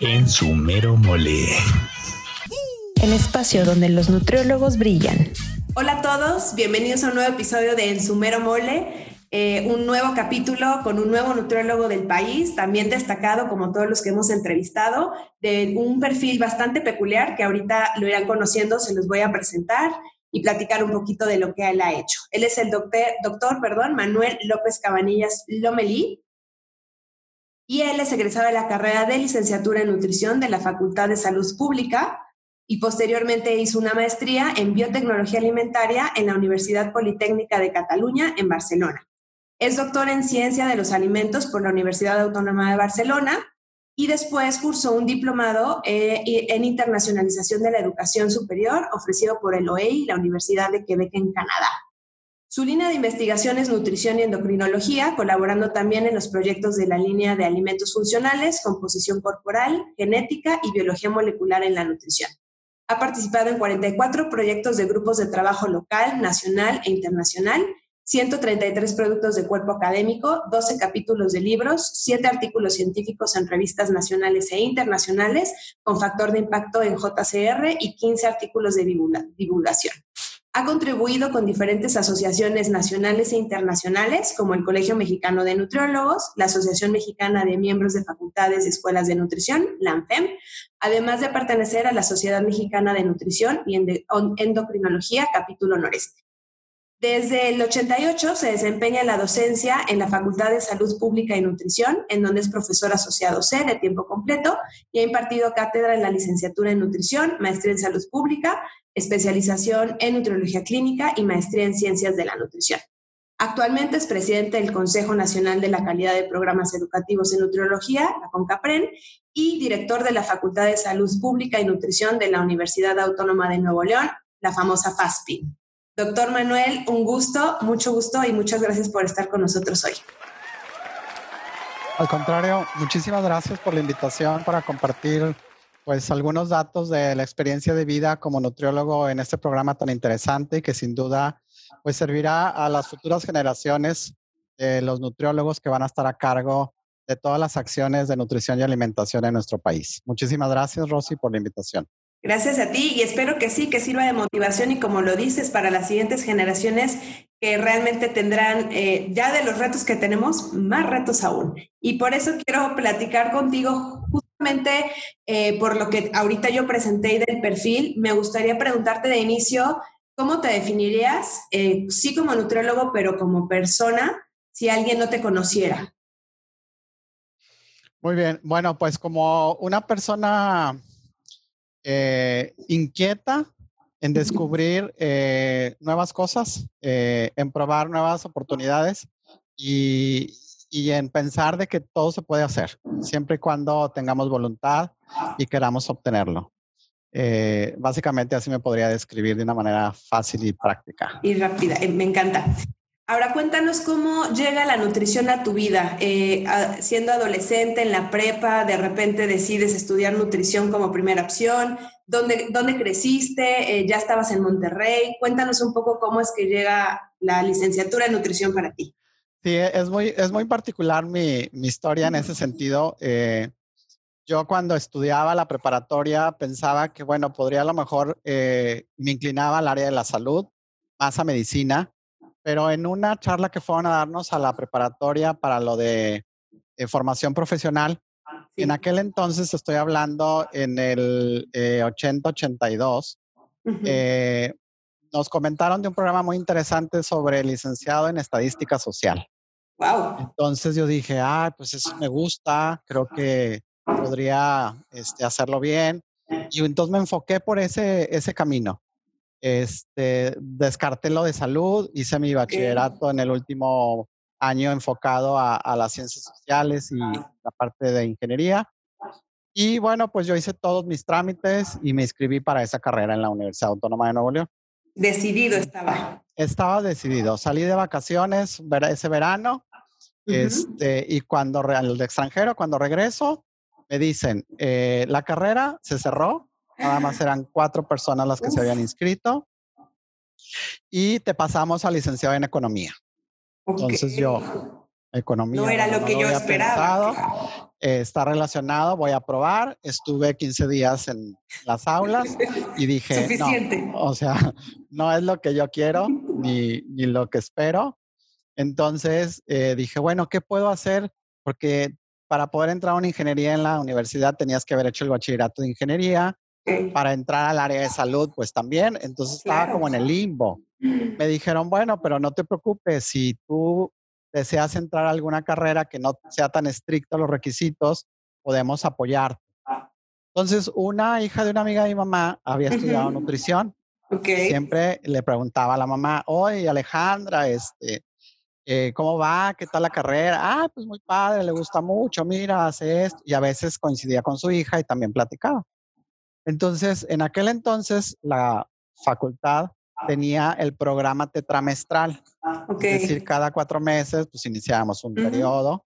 en su mero mole. El espacio donde los nutriólogos brillan. Hola a todos, bienvenidos a un nuevo episodio de En su mero mole. Eh, un nuevo capítulo con un nuevo nutriólogo del país, también destacado como todos los que hemos entrevistado, de un perfil bastante peculiar que ahorita lo irán conociendo, se los voy a presentar y platicar un poquito de lo que él ha hecho. Él es el doctor, doctor perdón, Manuel López Cabanillas Lomelí y él es egresado de la carrera de licenciatura en nutrición de la Facultad de Salud Pública y posteriormente hizo una maestría en biotecnología alimentaria en la Universidad Politécnica de Cataluña en Barcelona. Es doctor en ciencia de los alimentos por la Universidad Autónoma de Barcelona y después cursó un diplomado eh, en internacionalización de la educación superior ofrecido por el OEI y la Universidad de Quebec en Canadá. Su línea de investigación es nutrición y endocrinología, colaborando también en los proyectos de la línea de alimentos funcionales, composición corporal, genética y biología molecular en la nutrición. Ha participado en 44 proyectos de grupos de trabajo local, nacional e internacional 133 productos de cuerpo académico, 12 capítulos de libros, 7 artículos científicos en revistas nacionales e internacionales con factor de impacto en JCR y 15 artículos de divulgación. Ha contribuido con diferentes asociaciones nacionales e internacionales, como el Colegio Mexicano de Nutriólogos, la Asociación Mexicana de Miembros de Facultades y Escuelas de Nutrición, la ANFEM, además de pertenecer a la Sociedad Mexicana de Nutrición y Endocrinología, capítulo noreste. Desde el 88 se desempeña en la docencia en la Facultad de Salud Pública y Nutrición, en donde es profesor asociado C de tiempo completo y ha impartido cátedra en la licenciatura en Nutrición, maestría en Salud Pública, especialización en Nutriología Clínica y maestría en Ciencias de la Nutrición. Actualmente es presidente del Consejo Nacional de la Calidad de Programas Educativos en Nutriología, la CONCAPREN, y director de la Facultad de Salud Pública y Nutrición de la Universidad Autónoma de Nuevo León, la famosa FASPI. Doctor Manuel, un gusto, mucho gusto y muchas gracias por estar con nosotros hoy. Al contrario, muchísimas gracias por la invitación para compartir pues algunos datos de la experiencia de vida como nutriólogo en este programa tan interesante que sin duda pues servirá a las futuras generaciones de los nutriólogos que van a estar a cargo de todas las acciones de nutrición y alimentación en nuestro país. Muchísimas gracias, Rosy, por la invitación. Gracias a ti y espero que sí, que sirva de motivación y como lo dices, para las siguientes generaciones que realmente tendrán, eh, ya de los retos que tenemos, más retos aún. Y por eso quiero platicar contigo justamente eh, por lo que ahorita yo presenté del perfil. Me gustaría preguntarte de inicio, ¿cómo te definirías, eh, sí como nutriólogo, pero como persona, si alguien no te conociera? Muy bien, bueno, pues como una persona eh, inquieta en descubrir eh, nuevas cosas, eh, en probar nuevas oportunidades y, y, en pensar de que todo se puede hacer, siempre y cuando tengamos voluntad y queramos obtenerlo. básicamente así me podría describir de una manera fácil y práctica. Y rápida, me encanta. Ahora cuéntanos cómo llega la nutrición a tu vida. Eh, siendo adolescente en la prepa, de repente decides estudiar nutrición como primera opción. ¿Dónde, dónde creciste? Eh, ¿Ya estabas en Monterrey? Cuéntanos un poco cómo es que llega la licenciatura en nutrición para ti. Sí, es muy, es muy particular mi, mi historia en ese sentido. Eh, yo cuando estudiaba la preparatoria pensaba que, bueno, podría a lo mejor, me inclinaba al área de la salud, más a medicina pero en una charla que fueron a darnos a la preparatoria para lo de, formación profesional, en aquel entonces estoy hablando en el 80-82, eh, eh, nos comentaron de un programa muy interesante sobre licenciado en estadística social. Wow. Entonces yo dije, ah, pues eso me gusta, creo que podría este, hacerlo bien. Y entonces me enfoqué por ese, ese camino. Este, descarté lo de salud, hice mi bachillerato en el último año enfocado a, las ciencias sociales y la parte de ingeniería. Y bueno, pues yo hice todos mis trámites y me inscribí para esa carrera en la Universidad Autónoma de Nuevo León. Decidido estaba. Estaba decidido. Salí de vacaciones ese verano este, y cuando al extranjero, cuando regreso, me dicen, eh, la carrera se cerró, Nada más eran cuatro personas las que se habían inscrito. Y te pasamos a licenciado en economía. Entonces yo, economía. No era lo que yo esperaba. eh, está relacionado, voy a probar. Estuve 15 días en las aulas y dije, Suficiente. o sea, no es lo que yo quiero ni, ni lo que espero. Entonces eh, dije, bueno, ¿qué puedo hacer? Porque para poder entrar a una ingeniería en la universidad tenías que haber hecho el bachillerato de ingeniería. Para entrar al área de salud, pues también. Entonces estaba como en el limbo. Me dijeron, bueno, pero no te preocupes, si tú deseas entrar a alguna carrera que no sea tan estricta los requisitos, podemos apoyarte. Entonces, una hija de una amiga de mi mamá había estudiado nutrición. Siempre le preguntaba a la mamá, oye, Alejandra, este, eh, ¿cómo va? ¿Qué tal la carrera? Ah, pues muy padre, le gusta mucho, mira, hace esto. Y a veces coincidía con su hija y también platicaba. Entonces, en aquel entonces, la facultad tenía el programa tetramestral. Es decir, cada cuatro meses, pues iniciábamos un periodo.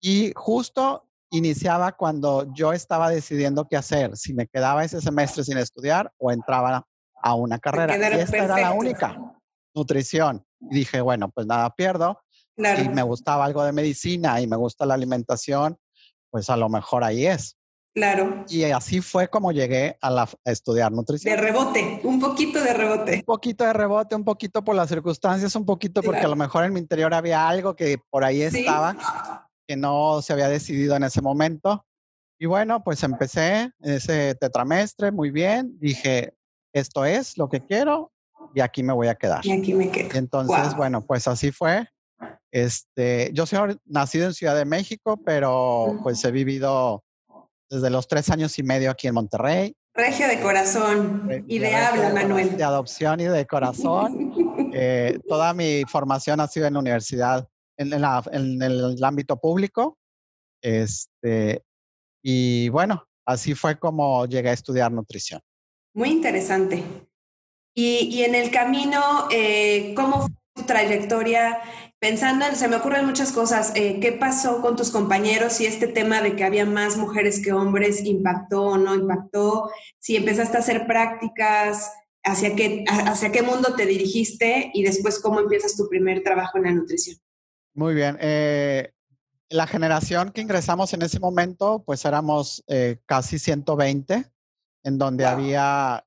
Y justo iniciaba cuando yo estaba decidiendo qué hacer, si me quedaba ese semestre sin estudiar o entraba a una carrera. Y esta era la única, nutrición. Y dije, bueno, pues nada pierdo. Y me gustaba algo de medicina y me gusta la alimentación, pues a lo mejor ahí es. Claro. Y así fue como llegué a, la, estudiar nutrición. De rebote, un poquito de rebote. Un poquito de rebote, un poquito por las circunstancias, un poquito porque a lo mejor en mi interior había algo que por ahí estaba, que no se había decidido en ese momento. Y bueno, pues empecé ese tetramestre muy bien. Dije, esto es lo que quiero y aquí me voy a quedar. Y aquí me quedo. entonces, bueno, pues así fue. Este, yo soy nacido en Ciudad de México, pero pues he vivido desde los tres años y medio aquí en Monterrey. Regio de corazón y de, habla, Manuel. De adopción y de corazón. Eh, toda mi formación ha sido en la universidad, en, en, el ámbito público. Este, y bueno, así fue como llegué a estudiar nutrición. Muy interesante. Y, y en el camino, eh, ¿cómo fue tu trayectoria Pensando, se me ocurren muchas cosas. Eh, ¿Qué pasó con tus compañeros? Si este tema de que había más mujeres que hombres impactó o no impactó. Si empezaste a hacer prácticas, ¿hacia qué, hacia qué mundo te dirigiste? Y después, ¿cómo empiezas tu primer trabajo en la nutrición? Muy bien. Eh, la generación que ingresamos en ese momento, pues éramos eh, casi 120, en donde había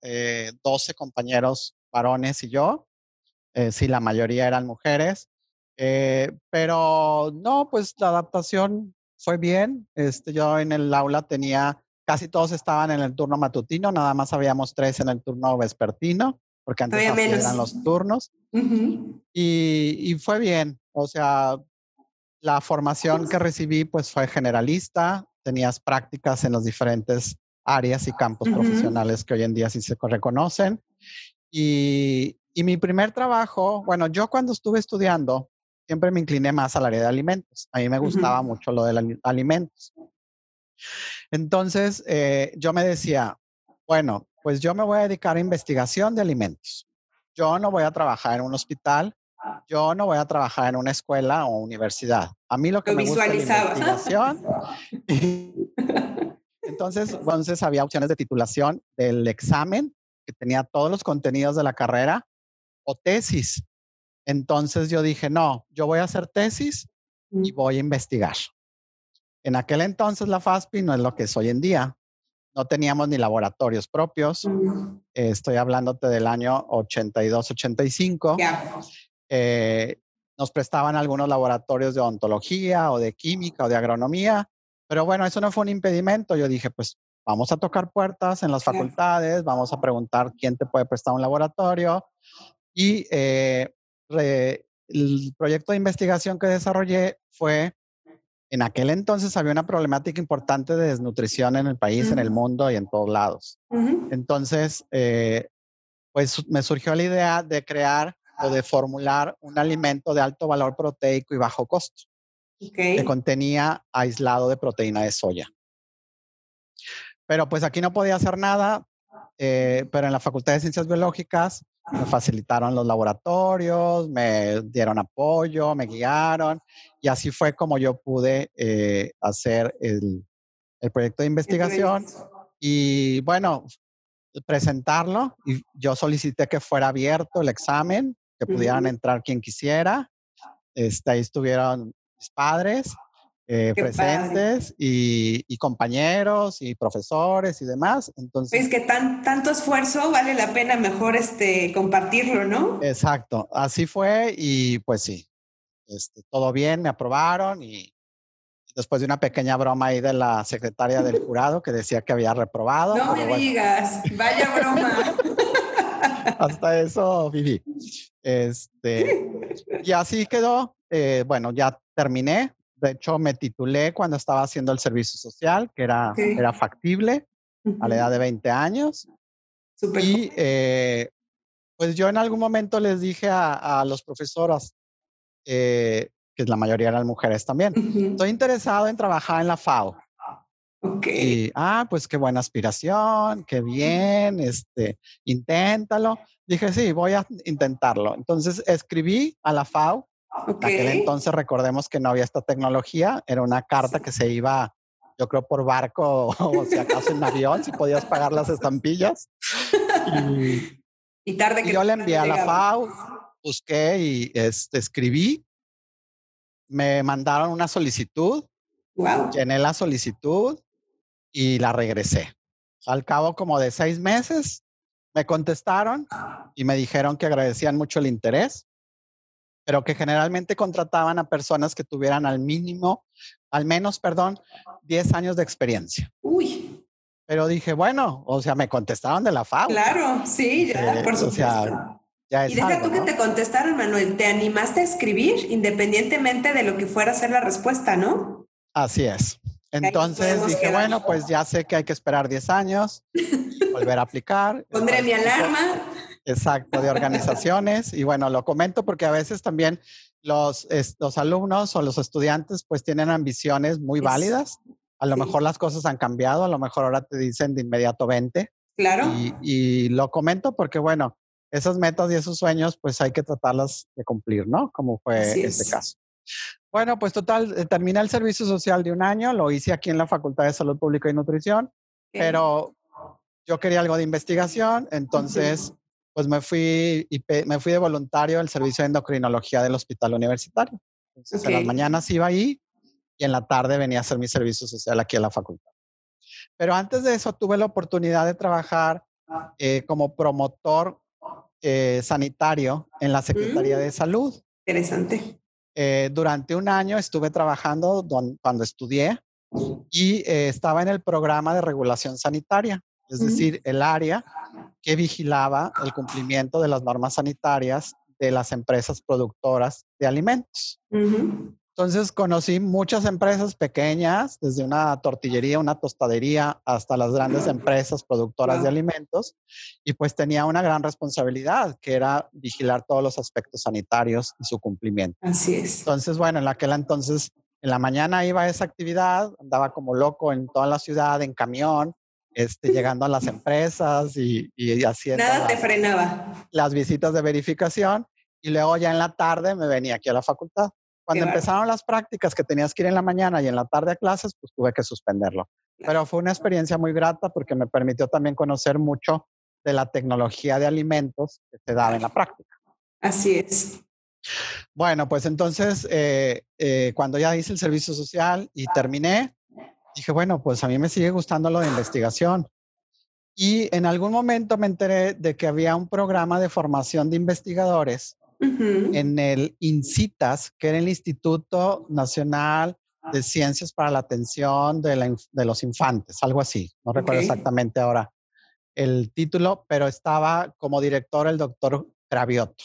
12 compañeros varones y yo. sí, la mayoría eran mujeres. Eh, pero no, pues la adaptación fue bien. Este, yo en el aula tenía, casi todos estaban en el turno matutino, nada más habíamos tres en el turno vespertino, porque antes eran los turnos. y, y, fue bien, o sea, la formación que recibí pues fue generalista, tenías prácticas en los diferentes áreas y campos profesionales que hoy en día sí se reconocen. Y, y mi primer trabajo, bueno, yo cuando estuve estudiando, siempre me incliné más al área de alimentos. A mí me gustaba mucho lo de alimentos. Entonces, eh, yo me decía, bueno, pues yo me voy a dedicar a investigación de alimentos. Yo no voy a trabajar en un hospital, yo no voy a trabajar en una escuela o universidad. A mí lo que me gusta es la investigación. entonces, entonces había opciones de titulación del examen que tenía todos los contenidos de la carrera o tesis entonces yo dije, no, yo voy a hacer tesis y mm. voy a investigar. En aquel entonces la FASPI no es lo que es hoy en día. No teníamos ni laboratorios propios. Mm. estoy hablándote del año 82, 85. Eh, nos prestaban algunos laboratorios de odontología o de química o de agronomía. Pero bueno, eso no fue un impedimento. Yo dije, pues vamos a tocar puertas en las facultades, vamos a preguntar quién te puede prestar un laboratorio. Y eh, el proyecto de investigación que desarrollé fue, en aquel entonces había una problemática importante de desnutrición en el país, en el mundo y en todos lados. Entonces, eh, pues me surgió la idea de crear o de formular un alimento de alto valor proteico y bajo costo, que contenía aislado de proteína de soya. Pero pues aquí no podía hacer nada, eh, pero en la Facultad de Ciencias Biológicas me facilitaron los laboratorios, me dieron apoyo, me guiaron y así fue como yo pude eh, hacer el, el, proyecto de investigación y bueno, presentarlo y yo solicité que fuera abierto el examen, que pudieran entrar quien quisiera. Este, ahí estuvieron mis padres eh, presentes y, compañeros y profesores y demás. Entonces, es que tan, tanto esfuerzo vale la pena mejor este, compartirlo, ¿no? Exacto, así fue y pues sí, este, todo bien, me aprobaron y después de una pequeña broma ahí de la secretaria del jurado que decía que había reprobado. No me digas, vaya broma. Hasta eso viví. Este, y así quedó. Eh, bueno, ya terminé. De hecho, me titulé cuando estaba haciendo el servicio social, que era, era factible a la edad de 20 años. Y eh, pues yo en algún momento les dije a, a los profesoras, eh, que la mayoría eran mujeres también, estoy interesado en trabajar en la FAO. Okay. Y, ah, pues qué buena aspiración, qué bien, este, inténtalo. Dije, sí, voy a intentarlo. Entonces escribí a la FAO. Okay. En aquel entonces recordemos que no había esta tecnología, era una carta que se iba, yo creo, por barco o si acaso en avión, si podías pagar las estampillas. Y, tarde que... yo le envié a la FAO, busqué y este, escribí. Me mandaron una solicitud. Wow. Llené la solicitud y la regresé. Al cabo como de seis meses, me contestaron y me dijeron que agradecían mucho el interés, pero que generalmente contrataban a personas que tuvieran al mínimo, al menos, perdón, 10 años de experiencia. Uy. Pero dije, bueno, o sea, me contestaron de la FAO. Claro, sí, ya, por supuesto. O sea, ya es y deja tú que te contestaron, Manuel, te animaste a escribir independientemente de lo que fuera a ser la respuesta, ¿no? Así es. Entonces dije, bueno, pues ya sé que hay que esperar 10 años, volver a aplicar. Pondré mi alarma. Exacto, de organizaciones. y bueno, lo comento porque a veces también los, los alumnos o los estudiantes pues tienen ambiciones muy válidas. A lo mejor las cosas han cambiado, a lo mejor ahora te dicen de inmediato 20. Claro. Y, y lo comento porque, bueno, esas metas y esos sueños pues hay que tratarlas de cumplir, ¿no? Como fue este caso. Bueno, pues total, eh, terminé el servicio social de un año, lo hice aquí en la Facultad de Salud Pública y Nutrición, pero yo quería algo de investigación, entonces pues me fui, y me fui de voluntario al servicio de endocrinología del hospital universitario. Entonces en las mañanas iba ahí y en la tarde venía a hacer mi servicio social aquí en la facultad. Pero antes de eso tuve la oportunidad de trabajar eh, como promotor eh, sanitario en la Secretaría de mm. Salud. Interesante. Eh, durante un año estuve trabajando cuando estudié y eh, estaba en el programa de regulación sanitaria, es decir, el área que vigilaba el cumplimiento de las normas sanitarias de las empresas productoras de alimentos. Entonces conocí muchas empresas pequeñas, desde una tortillería, una tostadería, hasta las grandes empresas productoras de alimentos, y pues tenía una gran responsabilidad, que era vigilar todos los aspectos sanitarios y su cumplimiento. Así es. Entonces, bueno, en aquel entonces, en la mañana iba a esa actividad, andaba como loco en toda la ciudad, en camión, este, llegando a las empresas y, y haciendo... Nada te frenaba. Las visitas de verificación, y luego ya en la tarde me venía aquí a la facultad. Cuando empezaron las prácticas que tenías que ir en la mañana y en la tarde a clases, pues tuve que suspenderlo. Pero fue una experiencia muy grata porque me permitió también conocer mucho de la tecnología de alimentos que se daba en la práctica. Así es. Bueno, pues entonces, eh, eh, cuando ya hice el servicio social y terminé, dije, bueno, pues a mí me sigue gustando lo de investigación. Y en algún momento me enteré de que había un programa de formación de investigadores en el INCITAS, que era el Instituto Nacional de Ciencias para la Atención de, los Infantes, algo así. No recuerdo exactamente ahora el título, pero estaba como director el doctor Cravioto,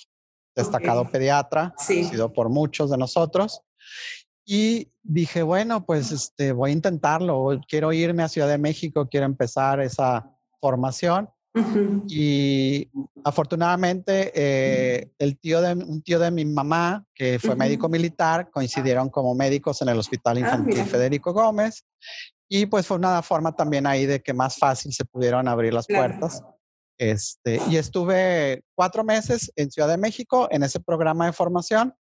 destacado pediatra, conocido por muchos de nosotros. Y dije, bueno, pues este, voy a intentarlo. Quiero irme a Ciudad de México, quiero empezar esa formación. Y afortunadamente, eh, el tío de, un tío de mi mamá, que fue médico militar, coincidieron como médicos en el Hospital ah, Infantil Federico Gómez. Y pues fue una forma también ahí de que más fácil se pudieron abrir las puertas. Este, y estuve cuatro meses en Ciudad de México en ese programa de formación,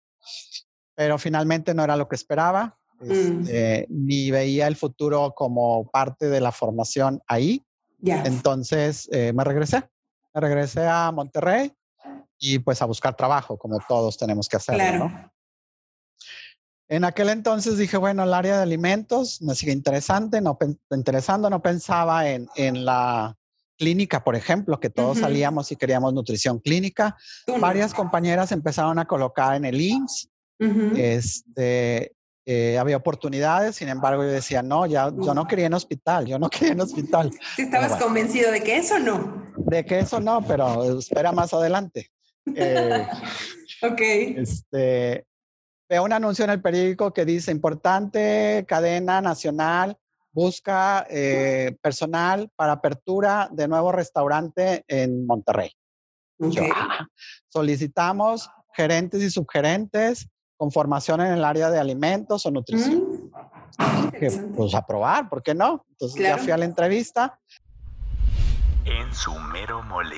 pero finalmente no era lo que esperaba, mm. este, ni veía el futuro como parte de la formación ahí. Entonces eh, me regresé, me regresé a Monterrey y pues a buscar trabajo, como todos tenemos que hacer, ¿no? En aquel entonces dije, bueno, el área de alimentos me sigue interesante, no interesando, no pensaba en, en, la clínica, por ejemplo, que todos salíamos y queríamos nutrición clínica. Varias compañeras empezaron a colocar en el IMSS. Este, eh, había oportunidades, sin embargo yo decía, no, ya, yo no quería en hospital, yo no quería en hospital. ¿Sí estabas convencido de que eso no? De que eso no, pero espera más adelante. Eh, ok. Este, veo un anuncio en el periódico que dice, importante cadena nacional busca eh, personal para apertura de nuevo restaurante en Monterrey. Ah, solicitamos gerentes y subgerentes con formación en el área de alimentos o nutrición. Mm. pues aprobar, ¿por qué no? Entonces ya fui a la entrevista. En su mero mole.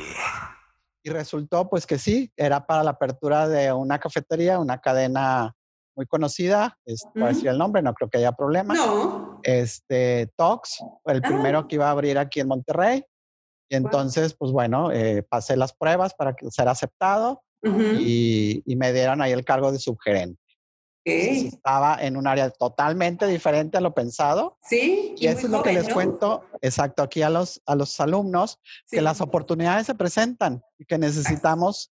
Y resultó pues que sí, era para la apertura de una cafetería, una cadena muy conocida, es, por decir el nombre, no creo que haya problema. No. Este, Tox, el primero ah. que iba a abrir aquí en Monterrey. Y entonces, pues bueno, eh, pasé las pruebas para ser aceptado y, me dieron ahí el cargo de subgerente. Estaba en un área totalmente diferente a lo pensado. Sí. Y, eso es lo que les cuento, exacto, aquí a los, a los alumnos, que las oportunidades se presentan y que necesitamos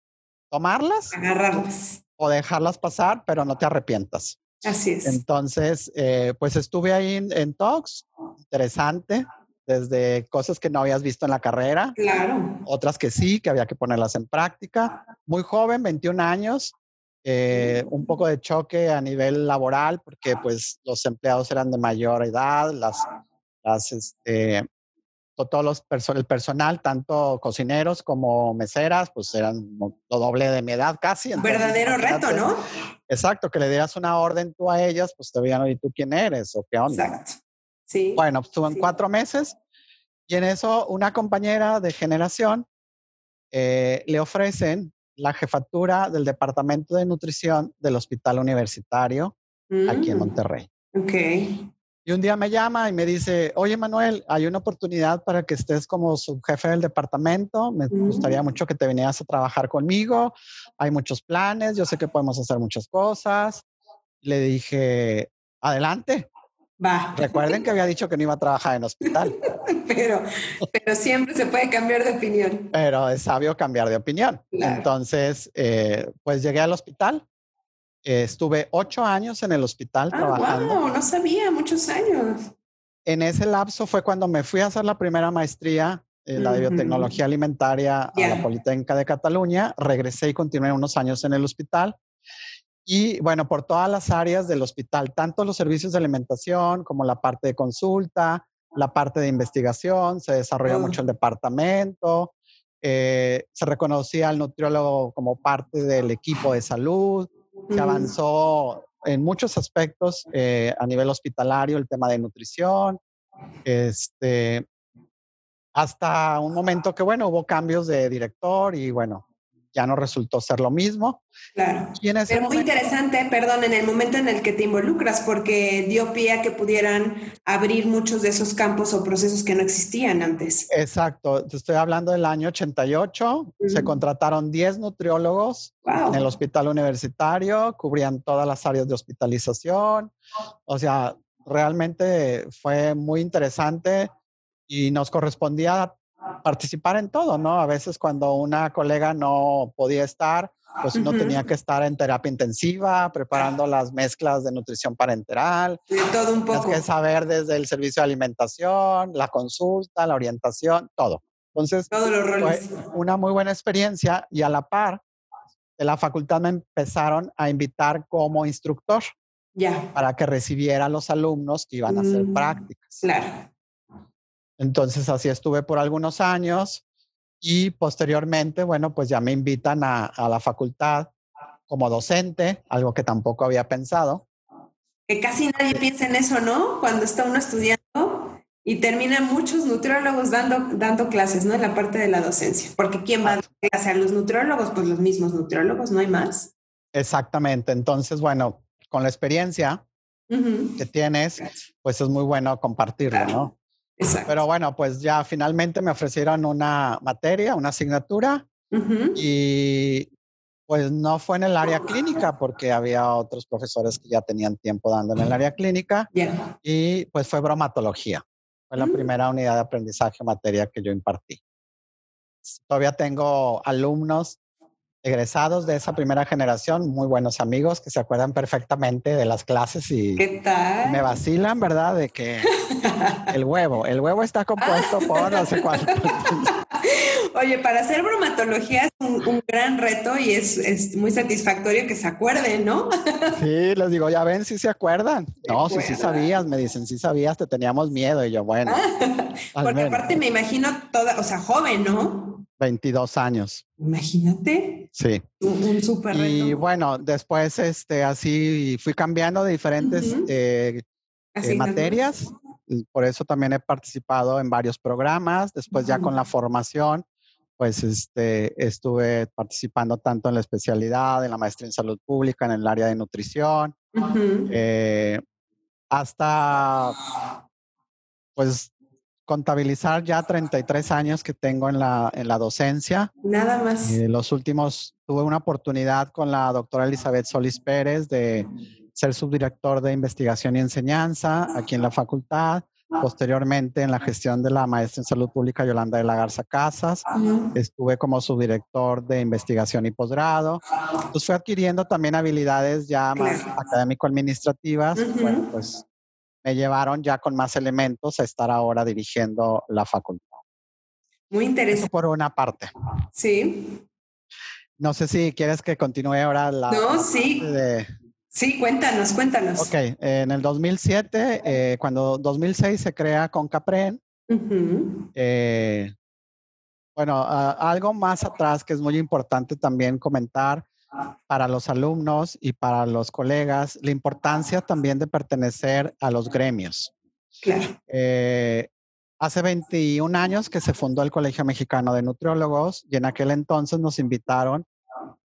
tomarlas. Agarrarlas. O dejarlas pasar, pero no te arrepientas. Así es. Entonces, eh, pues estuve ahí en, en Talks, interesante, desde cosas que no habías visto en la carrera. Claro. Otras que sí, que había que ponerlas en práctica. Muy joven, 21 años, eh, un poco de choque a nivel laboral porque pues los empleados eran de mayor edad, las, las este, todos los el personal, tanto cocineros como meseras, pues eran lo doble de mi edad casi. Verdadero reto, ¿no? Exacto, que le dieras una orden tú a ellas, pues te veían, ¿y tú quién eres? ¿O qué onda? Exacto. Sí. Bueno, estuvo en cuatro meses y en eso una compañera de generación eh, le ofrecen la jefatura del Departamento de Nutrición del Hospital Universitario aquí en mm. Monterrey. Ok. Y un día me llama y me dice, oye Manuel, hay una oportunidad para que estés como subjefe del departamento. Me gustaría mm. mucho que te vinieras a trabajar conmigo. Hay muchos planes, yo sé que podemos hacer muchas cosas. Le dije, adelante. Va. Recuerden que había dicho que no iba a trabajar en hospital. pero, pero siempre se puede cambiar de opinión. Pero es sabio cambiar de opinión. Entonces, eh, pues llegué al hospital. estuve ocho años en el hospital ah, trabajando. Wow, no sabía, muchos años. En ese lapso fue cuando me fui a hacer la primera maestría, eh, la de biotecnología alimentaria a la Politécnica de Cataluña. Regresé y continué unos años en el hospital. Y bueno, por todas las áreas del hospital, tanto los servicios de alimentación como la parte de consulta, la parte de investigación, se desarrolló mucho el departamento, eh, se reconocía al nutriólogo como parte del equipo de salud, se avanzó en muchos aspectos eh, a nivel hospitalario, el tema de nutrición, este, hasta un momento que, bueno, hubo cambios de director y bueno, ya no resultó ser lo mismo. Claro. Pero muy interesante, perdón, en el momento en el que te involucras, porque dio pie a que pudieran abrir muchos de esos campos o procesos que no existían antes. Exacto, te estoy hablando del año 88, se contrataron 10 nutriólogos en el hospital universitario, cubrían todas las áreas de hospitalización, o sea, realmente fue muy interesante y nos correspondía participar en todo, ¿no? A veces cuando una colega no podía estar, pues uno tenía que estar en terapia intensiva, preparando las mezclas de nutrición parenteral. Sí, todo un poco. Tienes que saber desde el servicio de alimentación, la consulta, la orientación, todo. Entonces, fue una muy buena experiencia y a la par de la facultad me empezaron a invitar como instructor. Ya. Para que recibiera a los alumnos que iban a hacer mm, prácticas. Claro. Entonces así estuve por algunos años y posteriormente, bueno, pues ya me invitan a, la facultad como docente, algo que tampoco había pensado. Que casi nadie piensa en eso, ¿no? Cuando está uno estudiando y terminan muchos nutriólogos dando, dando clases, ¿no? En la parte de la docencia. Porque ¿quién va a dar clase a los nutriólogos? Pues los mismos nutriólogos, no hay más. Exactamente. Entonces, bueno, con la experiencia que tienes, pues es muy bueno compartirlo, ¿no? Pero bueno, pues ya finalmente me ofrecieron una materia, una asignatura y Pues no fue en el área clínica porque había otros profesores que ya tenían tiempo dando en el área clínica Ya. y pues fue bromatología. Fue la Mm. primera unidad de aprendizaje materia que yo impartí. Todavía tengo alumnos egresados de esa primera generación, muy buenos amigos que se acuerdan perfectamente de las clases y ¿Qué tal? me vacilan, ¿verdad? De que el huevo, el huevo está compuesto por no sé cuánto. Oye, para hacer bromatología es un, un gran reto y es, es muy satisfactorio que se acuerden, ¿no? Sí, les digo, ya ven, si se acuerdan. Se No, si sí acuerdan. sabías, me dicen, sí sabías, te teníamos miedo. Y yo, bueno, Porque menos, aparte me imagino toda, o sea, joven, ¿no? 22 años, Imagínate, sí. un, un súper reto. Y bueno, después, este, así fui cambiando de diferentes eh, eh, materias. Por eso también he participado en varios programas. Después ya con la formación, pues este, estuve participando tanto en la especialidad, en la maestría en salud pública, en el área de nutrición, Ujú. eh, hasta pues contabilizar ya 33 años que tengo en la, en la docencia. Nada más. Eh, los últimos tuve una oportunidad con la doctora Elizabeth Solís Pérez de ser subdirector de investigación y enseñanza aquí en la facultad. Posteriormente, en la gestión de la maestra en salud pública Yolanda de la Garza Casas, Ujú. estuve como subdirector de investigación y posgrado. Pues fui adquiriendo también habilidades ya más académico-administrativas. Bueno, pues me llevaron ya con más elementos a estar ahora dirigiendo la facultad. Muy Eso interesante. por una parte. Sí. No sé si quieres que continúe ahora la No, sí. de... Sí, cuéntanos, cuéntanos. Ok, en el 2007, eh, cuando 2006 se crea Concapren, Ujú. eh, bueno, a- algo más atrás que es muy importante también comentar para los alumnos y para los colegas, la importancia también de pertenecer a los gremios. Claro. Eh, hace 21 años que se fundó el Colegio Mexicano de Nutriólogos y en aquel entonces nos invitaron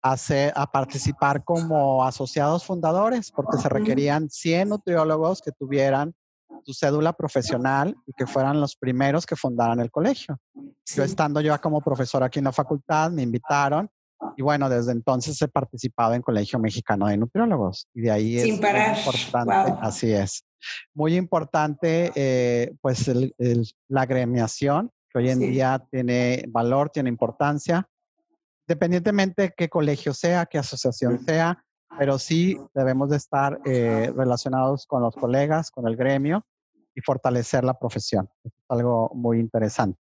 a, hacer- a participar como asociados fundadores porque se requerían 100 nutriólogos que tuvieran su cédula profesional y que fueran los primeros que fundaran el colegio. Sí. Yo estando yo como profesor aquí en la facultad, me invitaron y bueno, desde entonces he participado en Colegio Mexicano de Nutriólogos y de ahí Sin es parar. importante, Wow. así es, muy importante eh, pues el- el- la gremiación que hoy en Sí. día tiene valor, tiene importancia, independientemente de qué colegio sea, qué asociación sea, pero sí debemos de estar eh, relacionados con los colegas, con el gremio y fortalecer la profesión. Es algo muy interesante.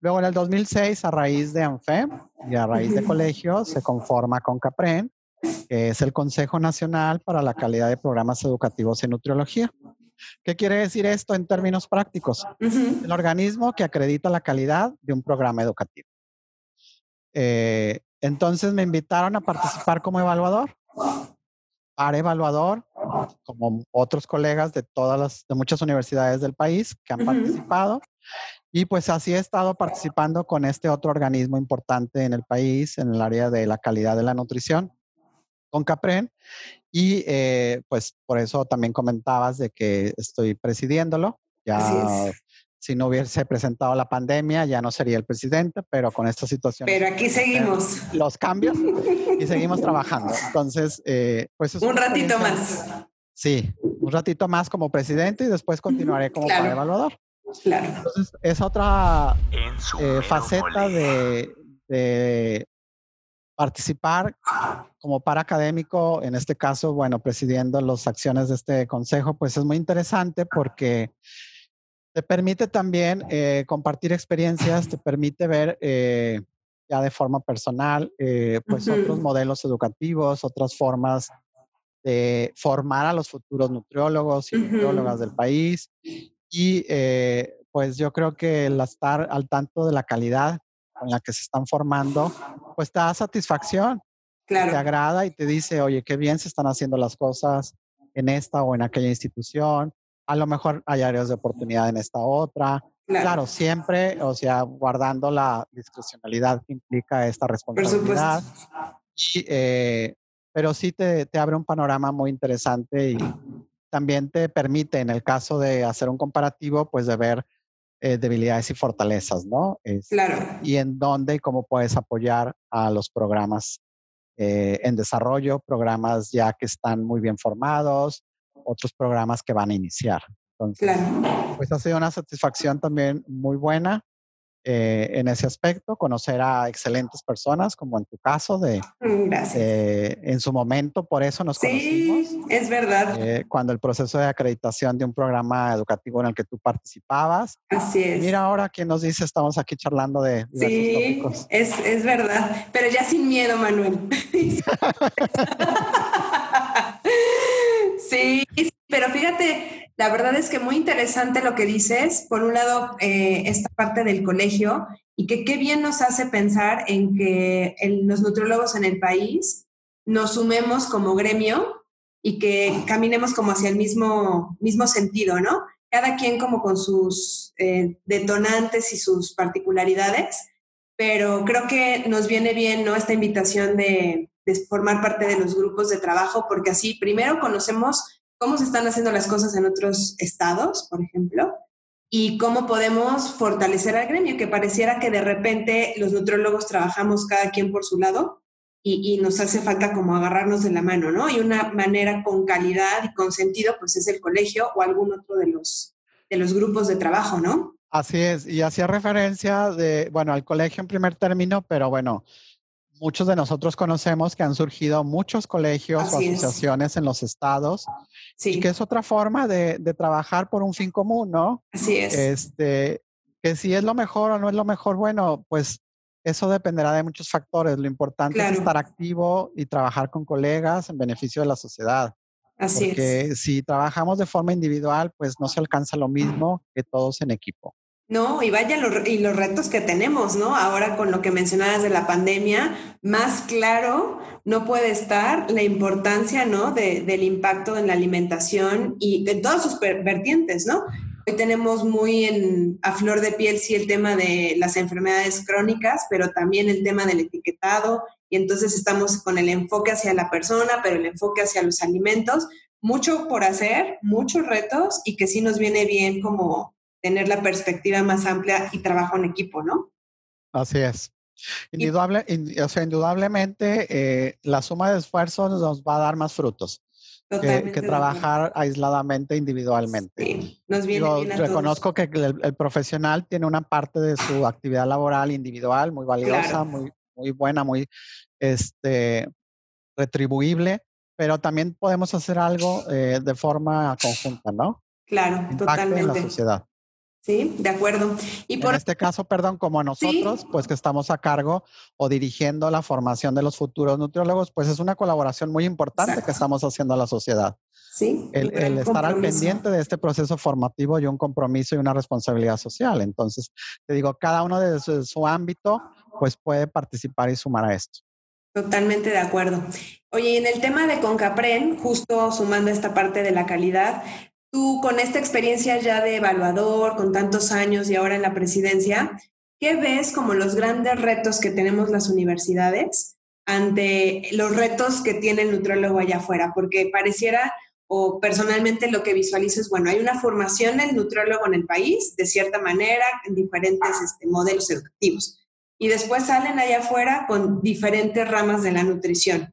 Luego en el 2006, a raíz de ANFE y a raíz de Ujú. colegio, se conforma con CAPREN, que es el Consejo Nacional para la Calidad de Programas Educativos en Nutriología. ¿Qué quiere decir esto en términos prácticos? El organismo que acredita la calidad de un programa educativo. Eh, entonces me invitaron a participar como evaluador. Para evaluador, como otros colegas de todas las, de muchas universidades del país que han participado. Y pues así he estado participando con este otro organismo importante en el país, en el área de la calidad de la nutrición, con CAPREN. Y eh, pues por eso también comentabas de que estoy presidiéndolo. Ya. Si no hubiese presentado la pandemia, ya no sería el presidente, pero con esta situación Pero aquí seguimos. los cambios y seguimos trabajando. Entonces, eh, pues es Un ratito más. Sí, un ratito más como presidente y después continuaré como claro. para evaluador. Claro. Entonces, es otra eh, faceta de, de participar como para académico, en este caso, bueno, presidiendo las acciones de este consejo, pues es muy interesante porque te permite también eh, compartir experiencias, te permite ver eh, ya de forma personal, eh, pues Ujú. otros modelos educativos, otras formas de formar a los futuros nutriólogos y Ujú. nutriólogas del país. Y eh, pues yo creo que el estar al tanto de la calidad con la que se están formando, pues te da satisfacción, te Claro. agrada y te dice, oye, qué bien se están haciendo las cosas en esta o en aquella institución. A lo mejor hay áreas de oportunidad en esta otra. Claro. Claro, siempre, o sea, guardando la discrecionalidad que implica esta Por supuesto. responsabilidad. Y, eh, pero sí te, te abre un panorama muy interesante y también te permite, en el caso de hacer un comparativo, pues de ver eh, debilidades y fortalezas, ¿no? Es- Claro. Y en dónde y cómo puedes apoyar a los programas eh, en desarrollo, programas ya que están muy bien formados, otros programas que van a iniciar. Entonces, pues ha sido una satisfacción también muy buena eh, en ese aspecto, conocer a excelentes personas, como en tu caso, de mm, Gracias. en su momento, por eso nos sí, es verdad. Eh, cuando el proceso de acreditación de un programa educativo en el que tú participabas. Así es. Mira ahora quién nos dice, estamos aquí charlando de... Sí, es, es verdad, pero ya sin miedo, Manuel. sí, pero fíjate, la verdad es que muy interesante lo que dices. Por un lado, eh, esta parte del colegio y que qué bien nos hace pensar en que los nutriólogos en el país nos sumemos como gremio y que caminemos como hacia el mismo, mismo sentido, ¿no? Cada quien como con sus eh, detonantes y sus particularidades, pero creo que nos viene bien, ¿no? Esta invitación de, de formar parte de los grupos de trabajo, porque así primero conocemos cómo se están haciendo las cosas en otros estados, por ejemplo, y cómo podemos fortalecer al gremio, que pareciera que de repente los nutriólogos trabajamos cada quien por su lado y, nos hace falta como agarrarnos de la mano, ¿no? Y una manera con calidad y con sentido, pues es el colegio o algún otro de los, de los grupos de trabajo, ¿no? Así es, y hacía referencia de, bueno, al colegio en primer término, pero bueno, muchos de nosotros conocemos que han surgido muchos colegios o asociaciones en los estados. Sí. Y que es otra forma de, trabajar por un fin común, ¿no? Así es. Este, que si es lo mejor o no es lo mejor, bueno, pues eso dependerá de muchos factores. Lo importante es estar activo y trabajar con colegas en beneficio de la sociedad. Así Porque si trabajamos de forma individual, pues no se alcanza lo mismo que todos en equipo. No, y vaya los, y los retos que tenemos, ¿no? Ahora con lo que mencionabas de la pandemia, más claro no puede estar la importancia, ¿no? del impacto en la alimentación y de todas sus vertientes, ¿no? Hoy tenemos muy en, a flor de piel, sí, el tema de las enfermedades crónicas, pero también el tema del etiquetado, y entonces estamos con el enfoque hacia la persona, pero el enfoque hacia los alimentos. Mucho por hacer, muchos retos, y que sí nos viene bien como tener la perspectiva más amplia y trabajo en equipo, ¿no? Así es. Indudable, o sea, indudablemente eh, la suma de esfuerzos nos va a dar más frutos que, que trabajar aisladamente individualmente. Sí, nos viene bien reconozco que el, profesional tiene una parte de su actividad laboral individual muy valiosa, muy, muy buena, muy este, retribuible, pero también podemos hacer algo eh, de forma conjunta, ¿no? Claro, totalmente. En la sociedad. Sí, de acuerdo. Y por en este caso, perdón, como nosotros, pues que estamos a cargo o dirigiendo la formación de los futuros nutriólogos, pues es una colaboración muy importante que estamos haciendo a la sociedad. Sí. El, estar al pendiente de este proceso formativo y un compromiso y una responsabilidad social. Entonces, te digo, cada uno de su ámbito, pues puede participar y sumar a esto. Totalmente de acuerdo. Oye, en el tema de Concapren, justo sumando esta parte de la calidad, Tú con esta experiencia ya de evaluador, con tantos años y ahora en la presidencia, ¿qué ves como los grandes retos que tenemos las universidades ante los retos que tiene el nutriólogo allá afuera? Porque pareciera, o personalmente lo que visualizo es, bueno, hay una formación del nutriólogo en el país, de cierta manera, en diferentes este, modelos educativos. Y después salen allá afuera con diferentes ramas de la nutrición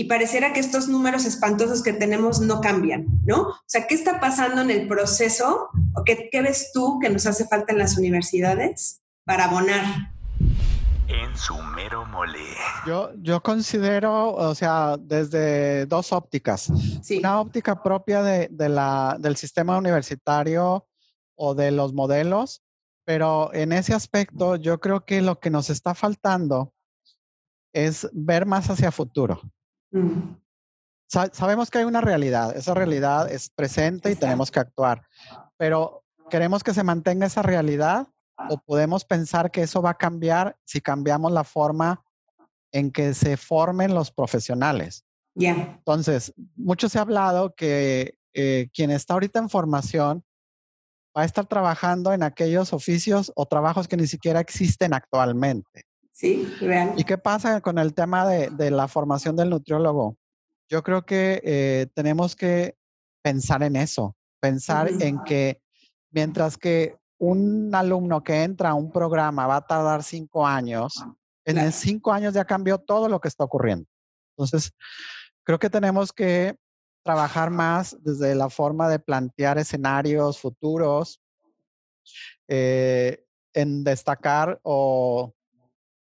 y pareciera que estos números espantosos que tenemos no cambian, ¿no? O sea, ¿qué está pasando en el proceso? ¿O qué, ves tú que nos hace falta en las universidades para abonar? En su mero mole. Yo, yo considero, o sea, desde dos ópticas. Una óptica propia de, la, del sistema universitario o de los modelos, pero en ese aspecto yo creo que lo que nos está faltando es ver más hacia futuro. Mm. sabemos que hay una realidad, esa realidad es presente y tenemos que actuar, pero queremos que se mantenga esa realidad o podemos pensar que eso va a cambiar si cambiamos la forma en que se formen los profesionales. Ya. Entonces, mucho se ha hablado que eh, quien está ahorita en formación va a estar trabajando en aquellos oficios o trabajos que ni siquiera existen actualmente. Sí, real. ¿Y qué pasa con el tema de, la formación del nutriólogo? Yo creo que eh, tenemos que pensar en eso, pensar en que mientras que un alumno que entra a un programa va a tardar cinco años, en cinco años ya cambió todo lo que está ocurriendo. Entonces, creo que tenemos que trabajar más desde la forma de plantear escenarios futuros, eh, en destacar o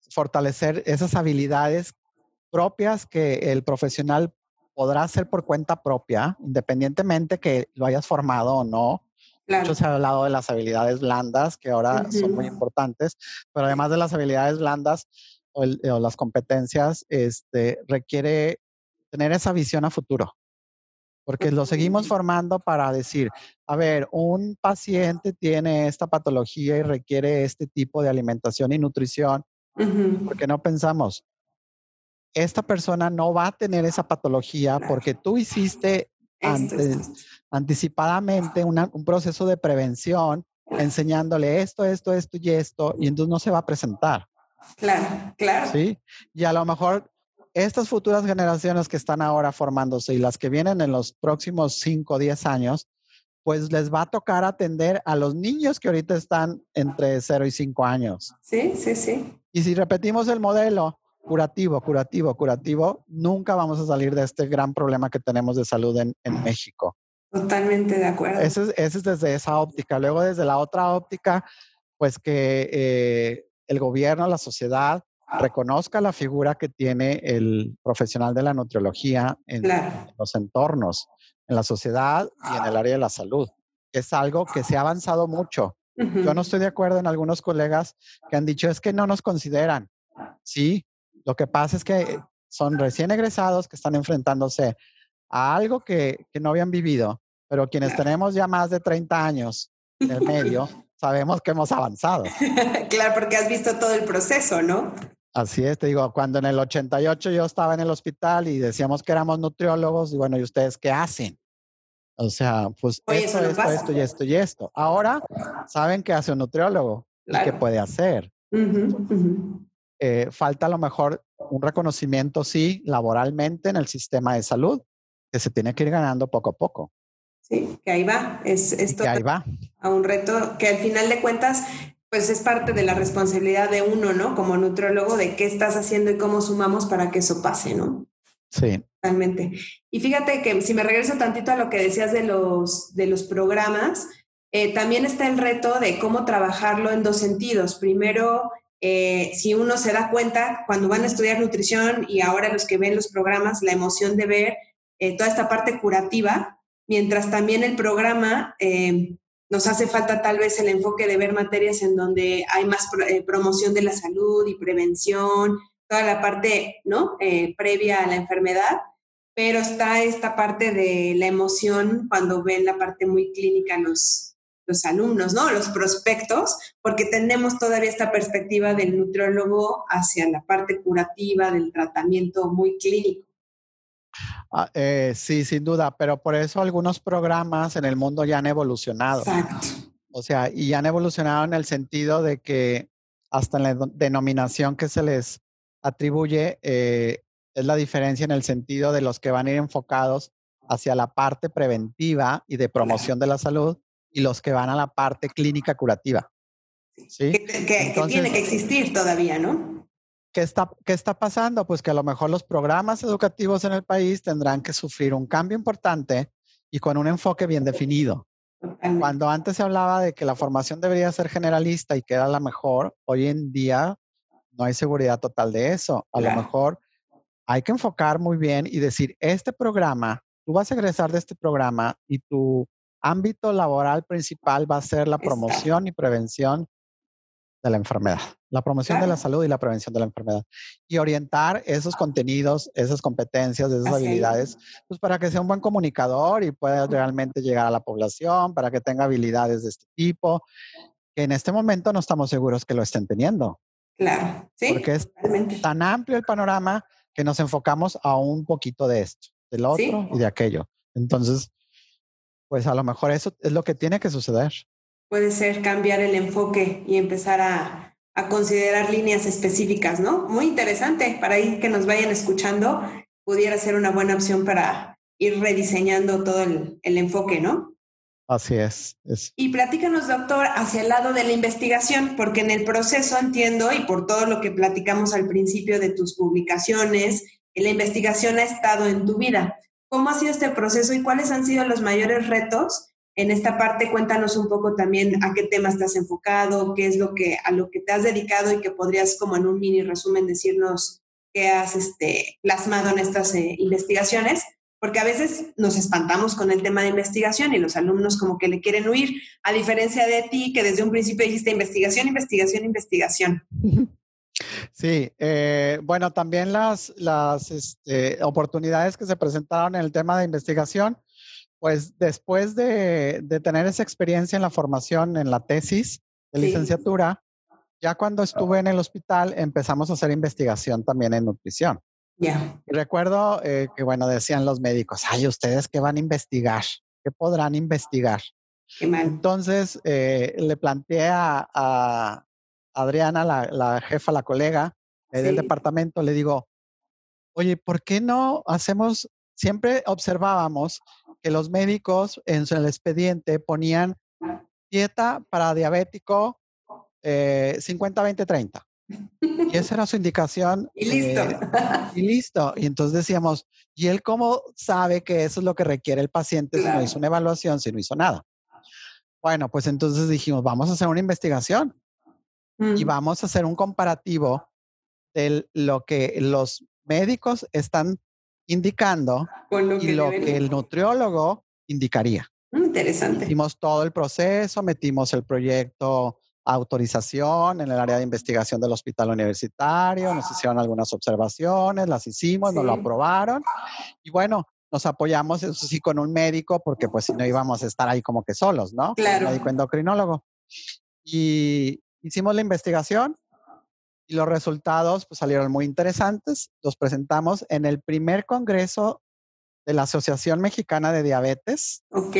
fortalecer esas habilidades propias que el profesional podrá hacer por cuenta propia, independientemente que lo hayas formado o no. Mucho se ha hablado de las habilidades blandas, que ahora son muy importantes, pero además de las habilidades blandas o, o las competencias, este, requiere tener esa visión a futuro porque lo seguimos formando para decir, a ver, un paciente tiene esta patología y requiere este tipo de alimentación y nutrición, porque no pensamos, esta persona no va a tener esa patología porque tú hiciste anticipadamente un proceso de prevención enseñándole esto, esto, esto y esto, y entonces no se va a presentar. Claro, claro. Sí, y a lo mejor estas futuras generaciones que están ahora formándose y las que vienen en los próximos 5 o 10 años, pues les va a tocar atender a los niños que ahorita están entre 0 y 5 años. Sí, sí, sí. Y si repetimos el modelo curativo, curativo, curativo, nunca vamos a salir de este gran problema que tenemos de salud en, México. Totalmente de acuerdo. Ese, es desde esa óptica. Luego desde la otra óptica, pues que eh, el gobierno, la sociedad, reconozca la figura que tiene el profesional de la nutriología en, los entornos, en la sociedad y en el área de la salud. Es algo que se ha avanzado mucho. Yo no estoy de acuerdo en algunos colegas que han dicho es que no nos consideran. Sí, lo que pasa es que son recién egresados que están enfrentándose a algo que, que no habían vivido, pero quienes tenemos ya más de 30 años en el medio, sabemos que hemos avanzado. claro, porque has visto todo el proceso, ¿no? Así es, te digo, cuando en el 88 yo estaba en el hospital y decíamos que éramos nutriólogos, y bueno, ¿y ustedes qué hacen? O sea, pues esto, esto, esto y esto y esto. Ahora saben qué hace un nutriólogo y qué puede hacer. Eh, falta a lo mejor un reconocimiento, sí, laboralmente en el sistema de salud, que se tiene que ir ganando poco a poco. Sí, que ahí va. Es, esto que ahí va. A un reto que al final de cuentas pues es parte de la responsabilidad de uno, ¿no? Como nutriólogo, de qué estás haciendo y cómo sumamos para que eso pase, ¿no? Sí. Totalmente. Y fíjate que si me regreso tantito a lo que decías de los, de los programas, eh, también está el reto de cómo trabajarlo en dos sentidos. Primero, eh, si uno se da cuenta cuando van a estudiar nutrición y ahora los que ven los programas, la emoción de ver eh, toda esta parte curativa, mientras también el programa nos hace falta tal vez el enfoque de ver materias en donde hay más eh, promoción de la salud y prevención, toda la parte ¿no? Eh, previa a la enfermedad, pero está esta parte de la emoción cuando ven la parte muy clínica los, los alumnos, ¿no? Los prospectos, porque tenemos todavía esta perspectiva del nutriólogo hacia la parte curativa del tratamiento muy clínico. Ah, eh, sí, sin duda, pero por eso algunos programas en el mundo ya han evolucionado. Exacto. O sea, y han evolucionado en el sentido de que hasta en la denominación que se les atribuye eh, es la diferencia en el sentido de los que van a ir enfocados hacia la parte preventiva y de promoción de la salud y los que van a la parte clínica curativa. ¿Sí? que tiene que existir todavía, ¿no? ¿Qué está, ¿Qué está pasando? Pues que a lo mejor los programas educativos en el país tendrán que sufrir un cambio importante y con un enfoque bien definido. Cuando antes se hablaba de que la formación debería ser generalista y que era la mejor, hoy en día no hay seguridad total de eso. A lo mejor hay que enfocar muy bien y decir, este programa, tú vas a egresar de este programa y tu ámbito laboral principal va a ser la promoción y prevención de la enfermedad, la promoción de la salud y la prevención de la enfermedad. Y orientar esos contenidos, esas competencias, esas habilidades, pues para que sea un buen comunicador y pueda realmente llegar a la población, para que tenga habilidades de este tipo, que en este momento no estamos seguros que lo estén teniendo. Claro, sí. Porque es tan amplio el panorama que nos enfocamos a un poquito de esto, del otro y de aquello. Entonces, pues a lo mejor eso es lo que tiene que suceder puede ser cambiar el enfoque y empezar a, considerar líneas específicas, ¿no? Muy interesante, para ahí que nos vayan escuchando, pudiera ser una buena opción para ir rediseñando todo el, enfoque, ¿no? Así es, Y platícanos, doctor, hacia el lado de la investigación, porque en el proceso entiendo, y por todo lo que platicamos al principio de tus publicaciones, la investigación ha estado en tu vida. ¿Cómo ha sido este proceso y cuáles han sido los mayores retos? En esta parte, cuéntanos un poco también a qué tema estás enfocado, qué es lo que, a lo que te has dedicado y que podrías, como en un mini resumen, decirnos qué has este, plasmado en estas eh, investigaciones porque a veces nos espantamos con el tema de investigación y los alumnos como que le quieren huir, a diferencia de ti que desde un principio dijiste investigación, investigación, investigación. Sí, eh, bueno, también las, las este, oportunidades que se presentaron en el tema de investigación, pues después de, tener esa experiencia en la formación, en la tesis de licenciatura, ya cuando estuve en el hospital empezamos a hacer investigación también en nutrición. Ya. recuerdo eh, que, bueno, decían los médicos, ay, ¿ustedes qué van a investigar? ¿Qué podrán investigar? Qué mal. Entonces, eh, le planteé a, Adriana, la, jefa, la colega eh, del departamento, le digo, oye, ¿por qué no hacemos, siempre observábamos que los médicos en el expediente ponían dieta para diabético 50, 20, 30. Y esa era su indicación. Y listo. Eh, y listo. Y entonces decíamos, ¿y él cómo sabe que eso es lo que requiere el paciente si no hizo una evaluación, si no hizo nada? Bueno, pues entonces dijimos, vamos a hacer una investigación y mm. vamos a hacer un comparativo de lo que los médicos están indicando y lo que el nutriólogo indicaría. Mm, interesante. Hicimos todo el proceso, metimos el proyecto autorización en el área de investigación del hospital universitario, nos hicieron algunas observaciones, las hicimos, nos lo aprobaron y bueno, nos apoyamos, eso sí, con un médico porque pues si no íbamos a estar ahí como que solos, ¿no? Claro. Un médico endocrinólogo. Y hicimos la investigación y los resultados pues salieron muy interesantes. Los presentamos en el primer congreso de la Asociación Mexicana de Diabetes. Ok.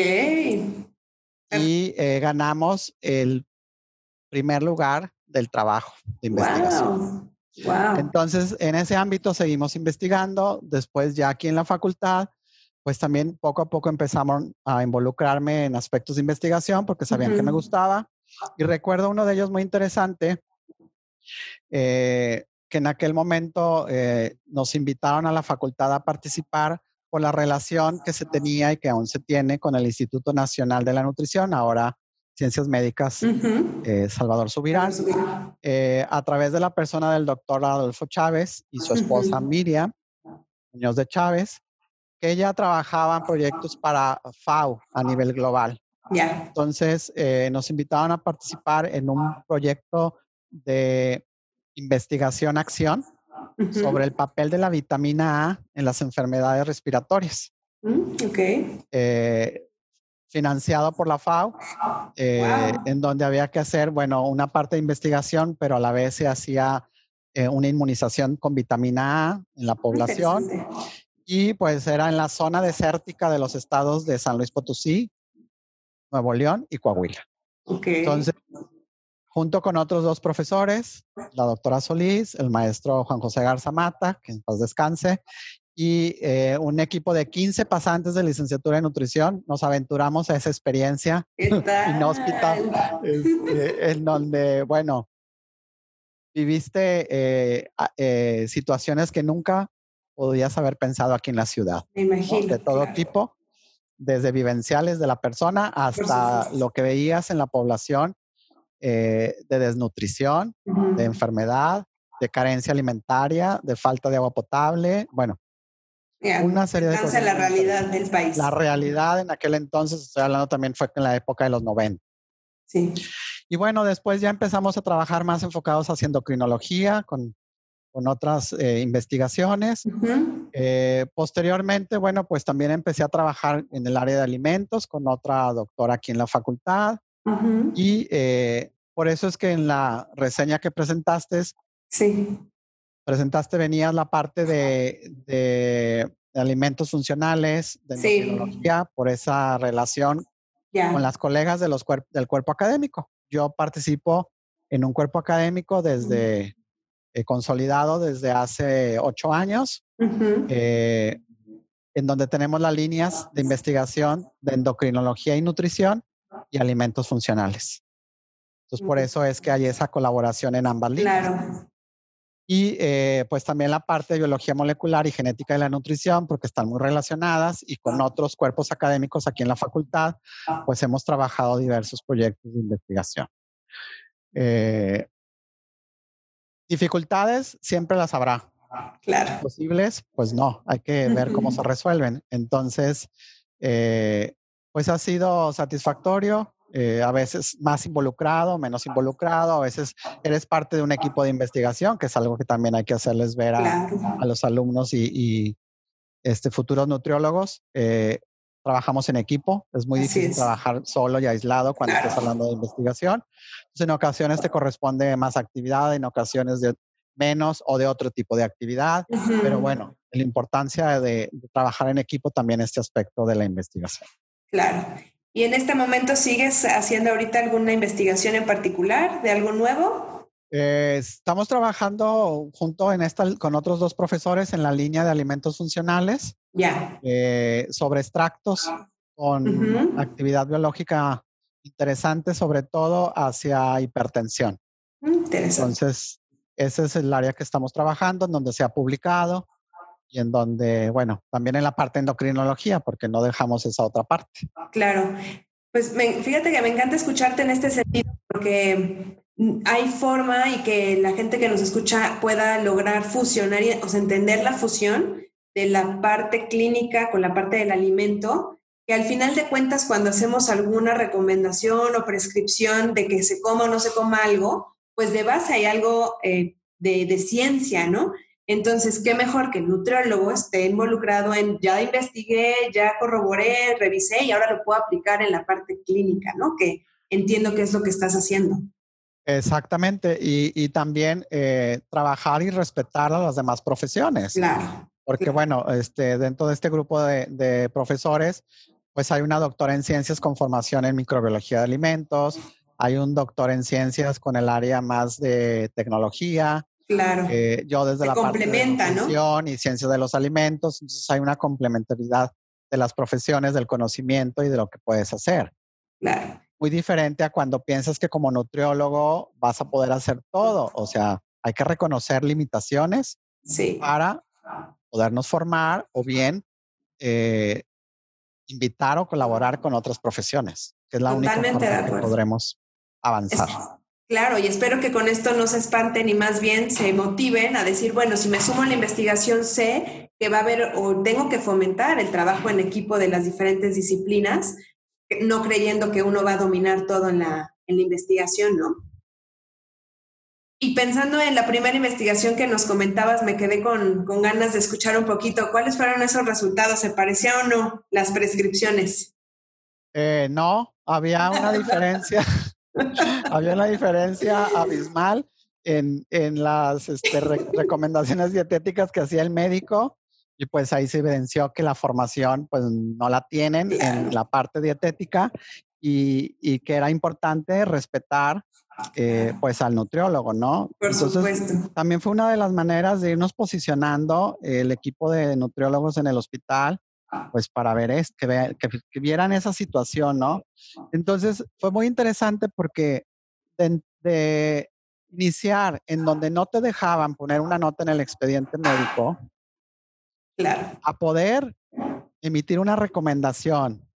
Y eh, ganamos el primer lugar del trabajo de investigación. Entonces, en ese ámbito seguimos investigando. Después, ya aquí en la facultad, pues también poco a poco empezamos a involucrarme en aspectos de investigación porque sabían que me gustaba. Y recuerdo uno de ellos muy interesante, eh, que en aquel momento eh, nos invitaron a la facultad a participar por la relación que se tenía y que aún se tiene con el Instituto Nacional de la Nutrición, ahora Ciencias Médicas, eh, Salvador Subirán, eh, a través de la persona del doctor Adolfo Chávez y su esposa Miriam Muñoz de Chávez, que ella trabajaba en proyectos para FAO a nivel global. Entonces, eh, nos invitaban a participar en un proyecto de investigación-acción sobre el papel de la vitamina A en las enfermedades respiratorias. Mm, okay financiado por la FAO, eh, en donde había que hacer, bueno, una parte de investigación, pero a la vez se hacía eh, una inmunización con vitamina A en la población. Y pues era en la zona desértica de los estados de San Luis Potosí, Nuevo León y Coahuila. Entonces, junto con otros dos profesores, la doctora Solís, el maestro Juan José Garza Mata, que en paz descanse, y eh, un equipo de 15 pasantes de licenciatura en nutrición nos aventuramos a esa experiencia inhóspita, este, en donde, bueno, viviste eh, eh, situaciones que nunca podías haber pensado aquí en la ciudad. De todo tipo, desde vivenciales de la persona hasta lo que veías en la población de desnutrición, de enfermedad, de carencia alimentaria, de falta de agua potable, bueno, una serie de cosas. la realidad del país. La realidad en aquel entonces, estoy hablando también fue en la época de los 90. Sí. Y bueno, después ya empezamos a trabajar más enfocados haciendo crinología con, con otras eh, investigaciones. Eh, posteriormente, bueno, pues también empecé a trabajar en el área de alimentos con otra doctora aquí en la facultad. Y eh, por eso es que en la reseña que presentaste, sí presentaste, venías la parte de, alimentos funcionales, de tecnología, por esa relación con las colegas de los del cuerpo académico. Yo participo en un cuerpo académico desde eh, consolidado desde hace ocho años, eh, en donde tenemos las líneas de investigación de endocrinología y nutrición y alimentos funcionales. Entonces, por eso es que hay esa colaboración en ambas líneas. Claro. Y eh, pues también la parte de biología molecular y genética de la nutrición, porque están muy relacionadas y con otros cuerpos académicos aquí en la facultad, pues hemos trabajado diversos proyectos de investigación. Eh, dificultades siempre las habrá. Claro. Posibles, pues no, hay que ver cómo se resuelven. Entonces, eh, pues ha sido satisfactorio. Eh, a veces más involucrado, menos involucrado, a veces eres parte de un equipo de investigación, que es algo que también hay que hacerles ver a, los alumnos y, este, futuros nutriólogos. Eh, trabajamos en equipo, es muy difícil trabajar solo y aislado cuando estás hablando de investigación. Entonces, en ocasiones te corresponde más actividad, en ocasiones de menos o de otro tipo de actividad, pero bueno, la importancia de, de trabajar en equipo también este aspecto de la investigación. Claro. ¿Y en este momento sigues haciendo ahorita alguna investigación en particular de algo nuevo? Eh, estamos trabajando junto en esta, con otros dos profesores en la línea de alimentos funcionales. Ya. Eh, sobre extractos con actividad biológica interesante, sobre todo hacia hipertensión. Mm, interesante. Entonces, ese es el área que estamos trabajando, en donde se ha publicado y en donde, bueno, también en la parte endocrinología, porque no dejamos esa otra parte. Claro, pues fíjate que me encanta escucharte en este sentido, porque hay forma y que la gente que nos escucha pueda lograr fusionar, o sea, entender la fusión de la parte clínica con la parte del alimento, que al final de cuentas cuando hacemos alguna recomendación o prescripción de que se coma o no se coma algo, pues de base hay algo eh, de, de ciencia, ¿no? Entonces, qué mejor que el nutriólogo esté involucrado en ya investigué, ya corroboré, revisé y ahora lo puedo aplicar en la parte clínica, ¿no? Que entiendo qué es lo que estás haciendo. Exactamente, y, también eh, trabajar y respetar a las demás profesiones. Claro. Porque bueno, este, dentro de este grupo de, de profesores, pues hay una doctora en ciencias con formación en microbiología de alimentos, hay un doctor en ciencias con el área más de tecnología, Claro. Eh, yo desde la parte de nutrición y ciencia de los alimentos, entonces hay una complementariedad de las profesiones, del conocimiento y de lo que puedes hacer. Claro. Muy diferente a cuando piensas que como nutriólogo vas a poder hacer todo. O sea, hay que reconocer limitaciones para podernos formar o bien eh, invitar o colaborar con otras profesiones, que es la única forma que podremos avanzar. Claro, y espero que con esto no se espanten y más bien se motiven a decir, bueno, si me sumo a la investigación, sé que va a haber o tengo que fomentar el trabajo en equipo de las diferentes disciplinas, no creyendo que uno va a dominar todo en la, en la investigación, ¿no? Y pensando en la primera investigación que nos comentabas, me quedé con, con ganas de escuchar un poquito. ¿Cuáles fueron esos resultados? ¿Se parecía o no las prescripciones? Eh, no, había una diferencia. Había una diferencia abismal en, en las este, recomendaciones dietéticas que hacía el médico y pues ahí se evidenció que la formación pues no la tienen en la parte dietética y, y que era importante respetar eh, pues al nutriólogo, ¿no? Por supuesto. También fue una de las maneras de irnos posicionando el equipo de nutriólogos en el hospital pues para ver es, que, que, vieran esa situación, ¿no? Entonces fue muy interesante porque de, iniciar en donde no te dejaban poner una nota en el expediente médico, claro. a poder emitir una recomendación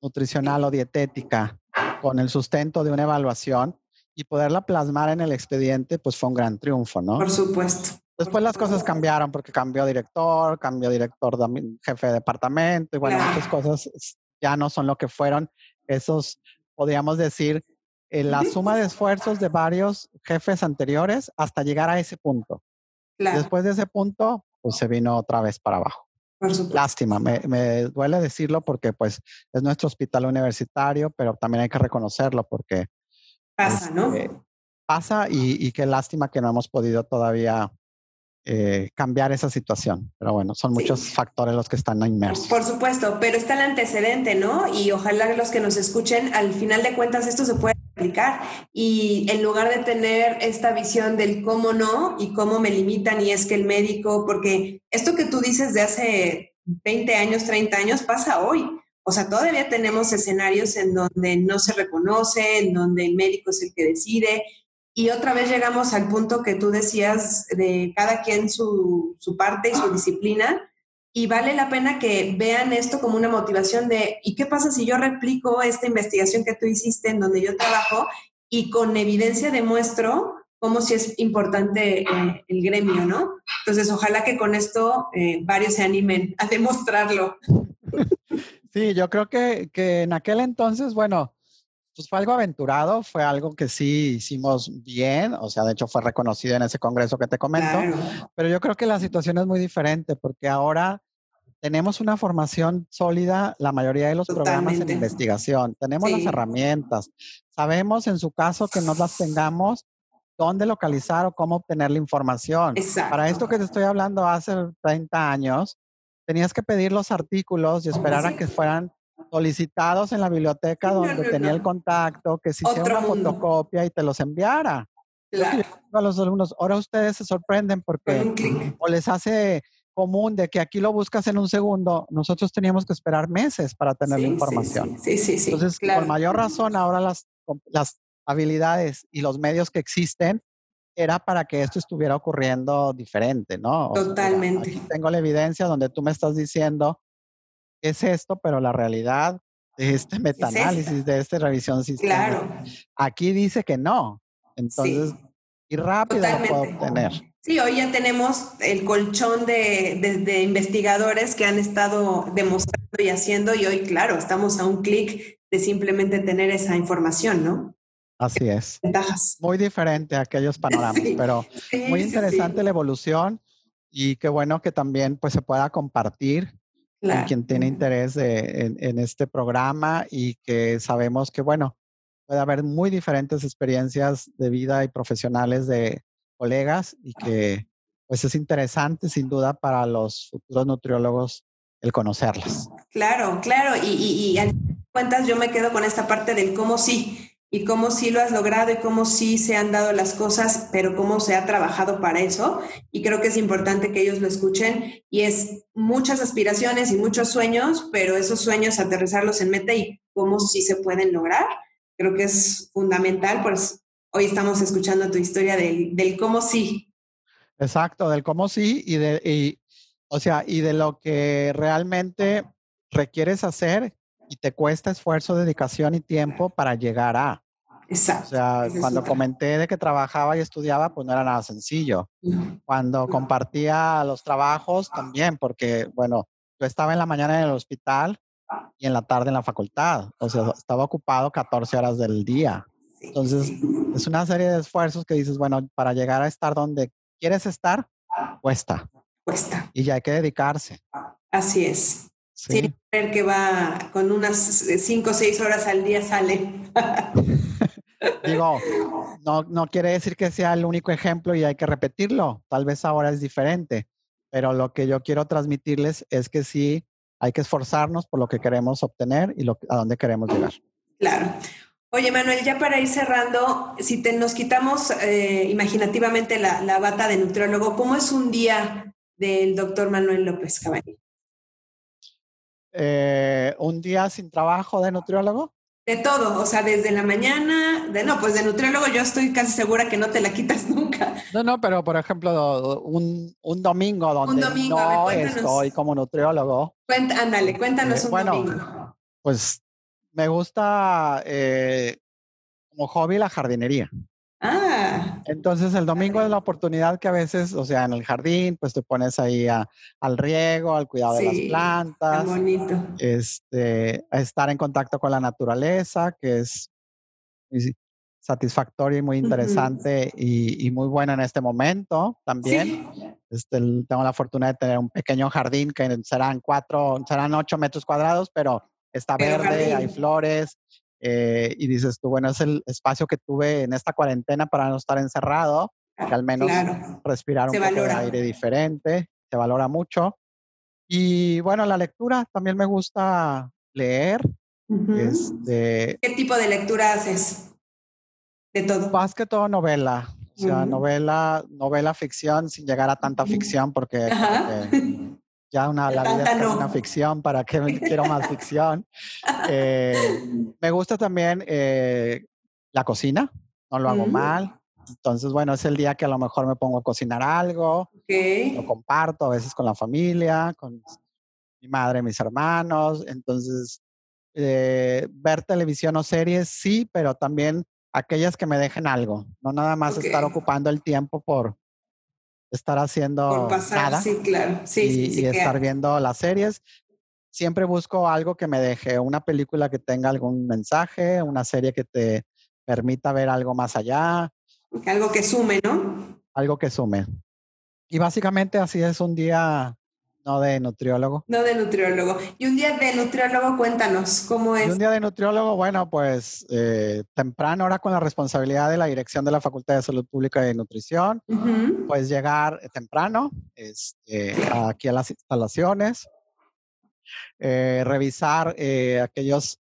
nutricional o dietética con el sustento de una evaluación y poderla plasmar en el expediente, pues fue un gran triunfo, ¿no? Por supuesto. Después las cosas cambiaron porque cambió director, cambió director, jefe de departamento y bueno, muchas cosas ya no son lo que fueron esos, podríamos decir, eh, la suma de esfuerzos de varios jefes anteriores hasta llegar a ese punto. Después de ese punto, pues se vino otra vez para abajo. Lástima, me, me, duele decirlo porque pues es nuestro hospital universitario, pero también hay que reconocerlo porque... Pasa, ¿no? Este, pasa y, y qué lástima que no hemos podido todavía eh, cambiar esa situación. Pero bueno, son muchos factores los que están inmersos. Por supuesto, pero está el antecedente, ¿no? Y ojalá los que nos escuchen, al final de cuentas esto se puede aplicar y en lugar de tener esta visión del cómo no y cómo me limitan y es que el médico, porque esto que tú dices de hace 20 años, 30 años pasa hoy. O sea, todavía tenemos escenarios en donde no se reconoce, en donde el médico es el que decide, Y otra vez llegamos al punto que tú decías de cada quien su, su parte y su disciplina. Y vale la pena que vean esto como una motivación de, ¿y qué pasa si yo replico esta investigación que tú hiciste en donde yo trabajo y con evidencia demuestro cómo si es importante eh, el gremio, ¿no? Entonces, ojalá que con esto eh, varios se animen a demostrarlo. Sí, yo creo que, que en aquel entonces, bueno, pues fue algo aventurado, fue algo que sí hicimos bien, o sea, de hecho fue reconocido en ese congreso que te comento, pero yo creo que la situación es muy diferente porque ahora tenemos una formación sólida, la mayoría de los programas en investigación, tenemos las herramientas, sabemos en su caso que no las tengamos, dónde localizar o cómo obtener la información. Para esto que te estoy hablando hace 30 años, tenías que pedir los artículos y esperar a que fueran solicitados en la biblioteca donde tenía el contacto, que se hiciera una fotocopia y te los enviara. A los alumnos, ahora ustedes se sorprenden porque o les hace común de que aquí lo buscas en un segundo, nosotros teníamos que esperar meses para tener la información. Sí, sí, sí. Entonces, por mayor razón, ahora las, las habilidades y los medios que existen era para que esto estuviera ocurriendo diferente, ¿no? Totalmente. tengo la evidencia donde tú me estás diciendo es esto, pero la realidad de este metaanálisis, de esta revisión sistémica, claro. aquí dice que no. Entonces, y rápido lo puedo obtener. Sí, hoy ya tenemos el colchón de, investigadores que han estado demostrando y haciendo, y hoy, claro, estamos a un clic de simplemente tener esa información, ¿no? Así es. Ventajas. Muy diferente a aquellos panoramas, pero muy interesante la evolución y qué bueno que también pues se pueda compartir con quien tiene interés en, este programa y que sabemos que, bueno, puede haber muy diferentes experiencias de vida y profesionales de colegas y que pues es interesante sin duda para los futuros nutriólogos el conocerlas. Claro, claro, y, y, y al cuentas yo me quedo con esta parte del cómo sí, y cómo sí lo has logrado y cómo sí se han dado las cosas, pero cómo se ha trabajado para eso. Y creo que es importante que ellos lo escuchen. Y es muchas aspiraciones y muchos sueños, pero esos sueños aterrizarlos en meta y cómo sí se pueden lograr. Creo que es fundamental, pues hoy estamos escuchando tu historia del, del cómo sí. Exacto, del cómo sí y de, y, o sea, y de lo que realmente requieres hacer y te cuesta esfuerzo, dedicación y tiempo para llegar a. Exacto. O sea, cuando comenté de que trabajaba y estudiaba, pues no era nada sencillo. Cuando compartía los trabajos también, porque, bueno, yo estaba en la mañana en el hospital y en la tarde en la facultad. O sea, estaba ocupado 14 horas del día. Entonces, es una serie de esfuerzos que dices, bueno, para llegar a estar donde quieres estar, cuesta. Cuesta. Y ya hay que dedicarse. Así es. Sí. ver que va con unas cinco o seis horas al día sale. Digo, no, no quiere decir que sea el único ejemplo y hay que repetirlo. Tal vez ahora es diferente, pero lo que yo quiero transmitirles es que sí hay que esforzarnos por lo que queremos obtener y lo, a dónde queremos llegar. Claro. Oye, Manuel, ya para ir cerrando, si te, nos quitamos eh, imaginativamente la, la, bata de nutriólogo, ¿cómo es un día del doctor Manuel López Caballero? Eh, un día sin trabajo de nutriólogo? De todo, o sea, desde la mañana, de no, pues de nutriólogo yo estoy casi segura que no te la quitas nunca. No, no, pero por ejemplo, un, un domingo donde no estoy como nutriólogo. Cuenta, ándale, cuéntanos eh, un bueno, domingo. Pues me gusta eh, como hobby la jardinería. Entonces el domingo es la oportunidad que a veces, o sea, en el jardín, pues te pones ahí al riego, al cuidado de las plantas. bonito. Este, a estar en contacto con la naturaleza, que es satisfactorio y muy interesante y, muy bueno en este momento también. Este, tengo la fortuna de tener un pequeño jardín que serán cuatro, serán ocho metros cuadrados, pero está verde, hay flores, eh, y dices tú, bueno, es el espacio que tuve en esta cuarentena para no estar encerrado, que al menos respirar un poco de aire diferente, se valora mucho. Y bueno, la lectura también me gusta leer. este, ¿Qué tipo de lectura haces? De todo. Más que todo novela. O sea, novela, novela ficción sin llegar a tanta ficción porque ya una, la vida es una ficción, ¿para qué quiero más ficción? Eh, me gusta también eh, la cocina, no lo hago mal. Entonces, bueno, es el día que a lo mejor me pongo a cocinar algo, lo comparto a veces con la familia, con mi madre, mis hermanos. Entonces, eh, ver televisión o series, sí, pero también aquellas que me dejen algo, no nada más estar ocupando el tiempo por estar haciendo por pasar, nada sí, claro, sí, y, sí, sí, y estar viendo las series. Siempre busco algo que me deje, una película que tenga algún mensaje, una serie que te permita ver algo más allá. Algo que sume, ¿no? Algo que sume. Y básicamente así es un día no de nutriólogo. No de nutriólogo. Y un día de nutriólogo, cuéntanos, ¿cómo es? Y un día de nutriólogo, bueno, pues eh, temprano, ahora con la responsabilidad de la dirección de la Facultad de Salud Pública y de Nutrición, Ujú. pues llegar temprano este, aquí a las instalaciones, eh, revisar eh, aquellos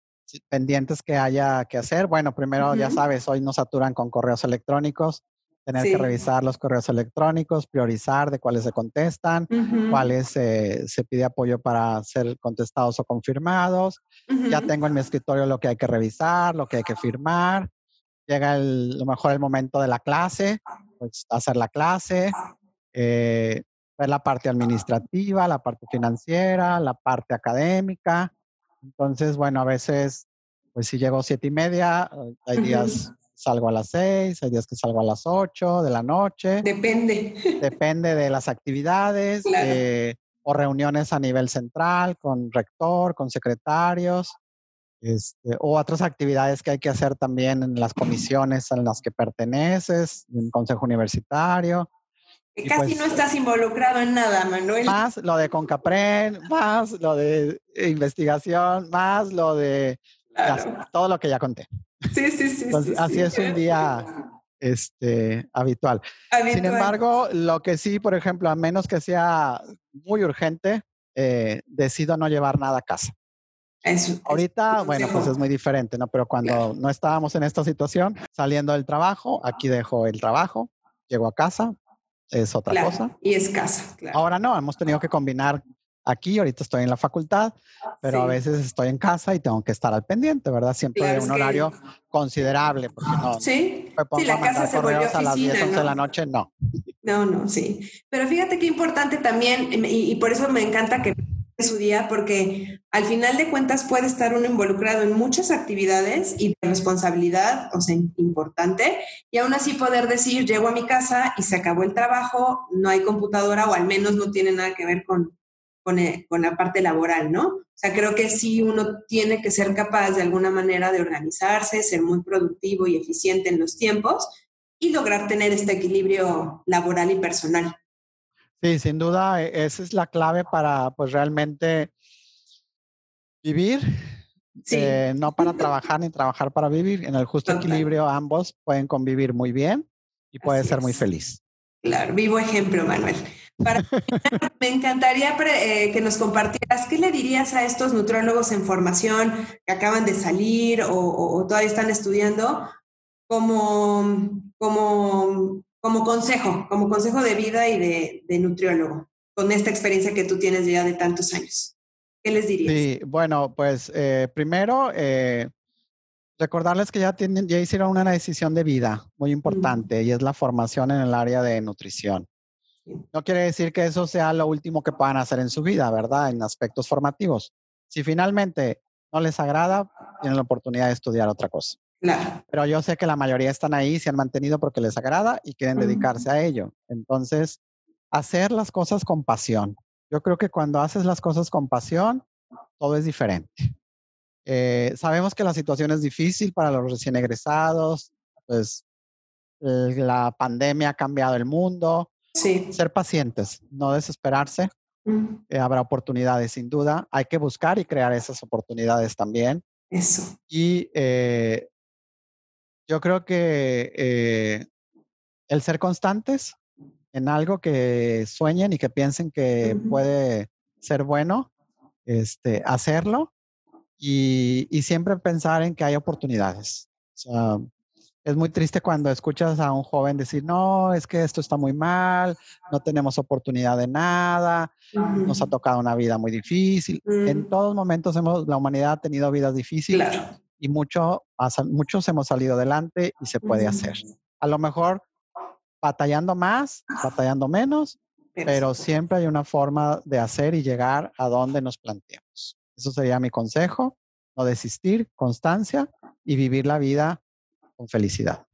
pendientes que haya que hacer. Bueno, primero, ya sabes, hoy nos saturan con correos electrónicos, tener Sí. que revisar los correos electrónicos, priorizar de cuáles se contestan, Ujú. cuáles eh, se pide apoyo para ser contestados o confirmados. Ya Ujú. tengo en mi escritorio lo que hay que revisar, lo que hay que firmar. Llega el, a lo mejor el momento de la clase, pues hacer la clase, eh, ver la parte administrativa, la parte financiera, la parte académica. Entonces, bueno, a veces, pues si llego siete y media, eh, hay días salgo a las seis, hay días que salgo a las ocho de la noche. Depende. Depende de las actividades Claro. eh, o reuniones a nivel central con rector, con secretarios, este, o otras actividades que hay que hacer también en las comisiones en las que perteneces, en el consejo universitario. Que Casi pues- no estás involucrado en nada, Manuel. Más lo de Concapren, más lo de investigación, más lo de Claro. todo lo que ya conté. Sí, sí, sí. Entonces, sí, así sí. es un día este, habitual. Sin embargo, lo que sí, por ejemplo, a menos que sea muy urgente, eh, decido no llevar nada a casa. Eso, eso. Ahorita, bueno, pues es muy diferente, ¿no? Pero cuando Claro. no estábamos en esta situación, saliendo del trabajo, aquí dejo el trabajo, llego a casa, es otra Claro, cosa. Y escasa, claro. Ahora no, hemos tenido que combinar aquí, ahorita estoy en la facultad, pero a Sí. veces estoy en casa y tengo que estar al pendiente, ¿verdad? Siempre Claro, un que- horario considerable, porque no Sí, me pongo sí, a la casa mandar se volvió correos a las 10, oficina, 11 de ¿no? la noche, no. No, no, sí. Pero fíjate qué importante también, y, y por eso me encanta que su día, porque al final de cuentas puede estar uno involucrado en muchas actividades y de responsabilidad, o sea, importante, y aún así poder decir, llego a mi casa y se acabó el trabajo, no hay computadora o al menos no tiene nada que ver con, con, eh, con la parte laboral, ¿no? O sea, creo que sí uno tiene que ser capaz de alguna manera de organizarse, ser muy productivo y eficiente en los tiempos y lograr tener este equilibrio laboral y personal. Sí, sin duda, e- esa es la clave para, pues, realmente vivir, Sí, eh, no para trabajar ni trabajar para vivir. En el justo Total. equilibrio, ambos pueden convivir muy bien y puede ser muy feliz. claro, vivo ejemplo, Manuel. Para me encantaría eh, que nos compartieras qué le dirías a estos nutrólogos en formación que acaban de salir o, o- o todavía están estudiando como, como, como consejo, como consejo de vida y de, de nutriólogo, con esta experiencia que tú tienes ya de tantos años. ¿Qué les dirías? Sí, bueno, pues eh, primero, eh, recordarles que ya, tienen, ya hicieron una decisión de vida muy importante y es la formación en el área de nutrición. No quiere decir que eso sea lo último que puedan hacer en su vida, ¿verdad? En aspectos formativos. Si finalmente no les agrada, tienen la oportunidad de estudiar otra cosa. Claro, Pero yo sé que la mayoría están ahí, se han mantenido porque les agrada y quieren dedicarse a ello. Entonces, hacer las cosas con pasión. Yo creo que cuando haces las cosas con pasión, todo es diferente. Eh, sabemos que la situación es difícil para los recién egresados, pues la pandemia ha cambiado el mundo. Sí. Ser pacientes, no desesperarse. Eh, habrá oportunidades sin duda. Hay que buscar y crear esas oportunidades también. Eso. Y eh, yo creo que eh, el ser constantes en algo que sueñen y que piensen que puede ser bueno, este, hacerlo y, y siempre pensar en que hay oportunidades. O sea, es muy triste cuando escuchas a un joven decir, no, es que esto está muy mal, no tenemos oportunidad de nada, nos ha tocado una vida muy difícil. En Mm. todos momentos hemos, la humanidad ha tenido vidas difíciles Claro. y mucho, muchos hemos salido adelante y se puede hacer. A lo mejor batallando más, batallando menos, pero siempre hay una forma de hacer y llegar a donde nos planteamos. Eso sería mi consejo, no desistir, constancia y vivir la vida con felicidad.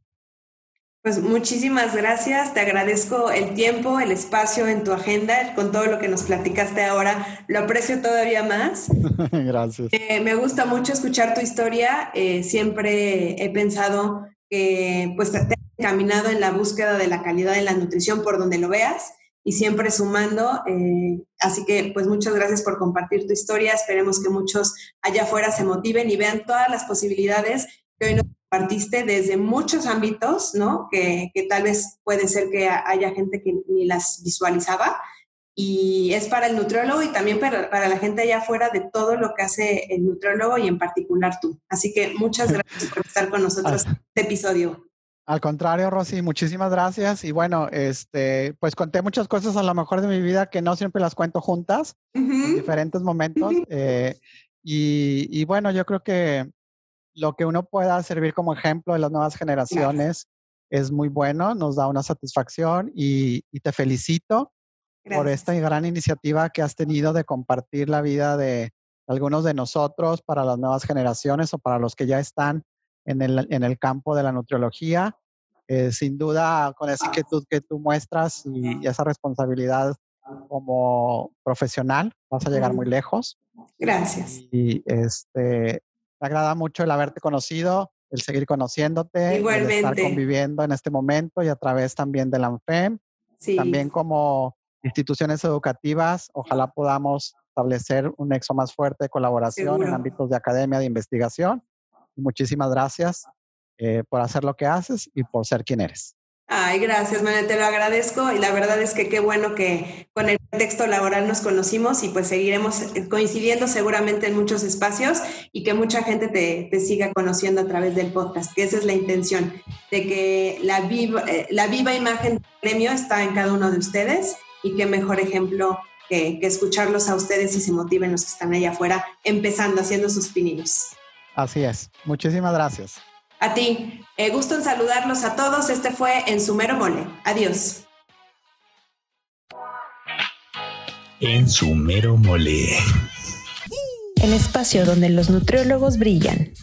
Pues muchísimas gracias, te agradezco el tiempo, el espacio en tu agenda, con todo lo que nos platicaste ahora, lo aprecio todavía más. gracias. Eh, me gusta mucho escuchar tu historia, eh, siempre he pensado que pues te has encaminado en la búsqueda de la calidad de la nutrición por donde lo veas y siempre sumando. Eh, así que pues muchas gracias por compartir tu historia. Esperemos que muchos allá afuera se motiven y vean todas las posibilidades que hoy nos compartiste desde muchos ámbitos, ¿no? Que, que tal vez puede ser que haya gente que ni las visualizaba. Y es para el nutriólogo y también para, para la gente allá afuera de todo lo que hace el nutriólogo y en particular tú. Así que muchas gracias por estar con nosotros en este episodio. Al contrario, Rosy, muchísimas gracias. Y bueno, este, pues conté muchas cosas a lo mejor de mi vida que no siempre las cuento juntas en diferentes momentos. Eh, y, y, bueno, yo creo que lo que uno pueda servir como ejemplo de las nuevas generaciones es muy bueno, nos da una satisfacción y, y te felicito gracias. por esta gran iniciativa que has tenido de compartir la vida de algunos de nosotros para las nuevas generaciones o para los que ya están en el, en el campo de la nutriología. Eh, sin duda, con esa inquietud que tú muestras y, y, esa responsabilidad como profesional, vas a llegar muy lejos. Gracias. Y este, me agrada mucho el haberte conocido, el seguir conociéndote, Igualmente. el estar conviviendo en este momento y a través también de la ANFEM. Sí. También como instituciones educativas, ojalá podamos establecer un nexo más fuerte de colaboración Seguro. en ámbitos de academia, de investigación Muchísimas gracias eh, por hacer lo que haces y por ser quien eres. Ay, gracias, Manuel, te lo agradezco y la verdad es que qué bueno que con el texto laboral nos conocimos y pues seguiremos coincidiendo seguramente en muchos espacios y que mucha gente te, te siga conociendo a través del podcast, que esa es la intención, de que la viva, eh, la viva imagen del premio está en cada uno de ustedes y qué mejor ejemplo que, que escucharlos a ustedes y se motiven los que están allá afuera empezando haciendo sus pininos. Así es. Muchísimas gracias. A ti. Eh, gusto en saludarlos a todos. Este fue En Sumero Mole. Adiós. En Sumero Mole. El espacio donde los nutriólogos brillan.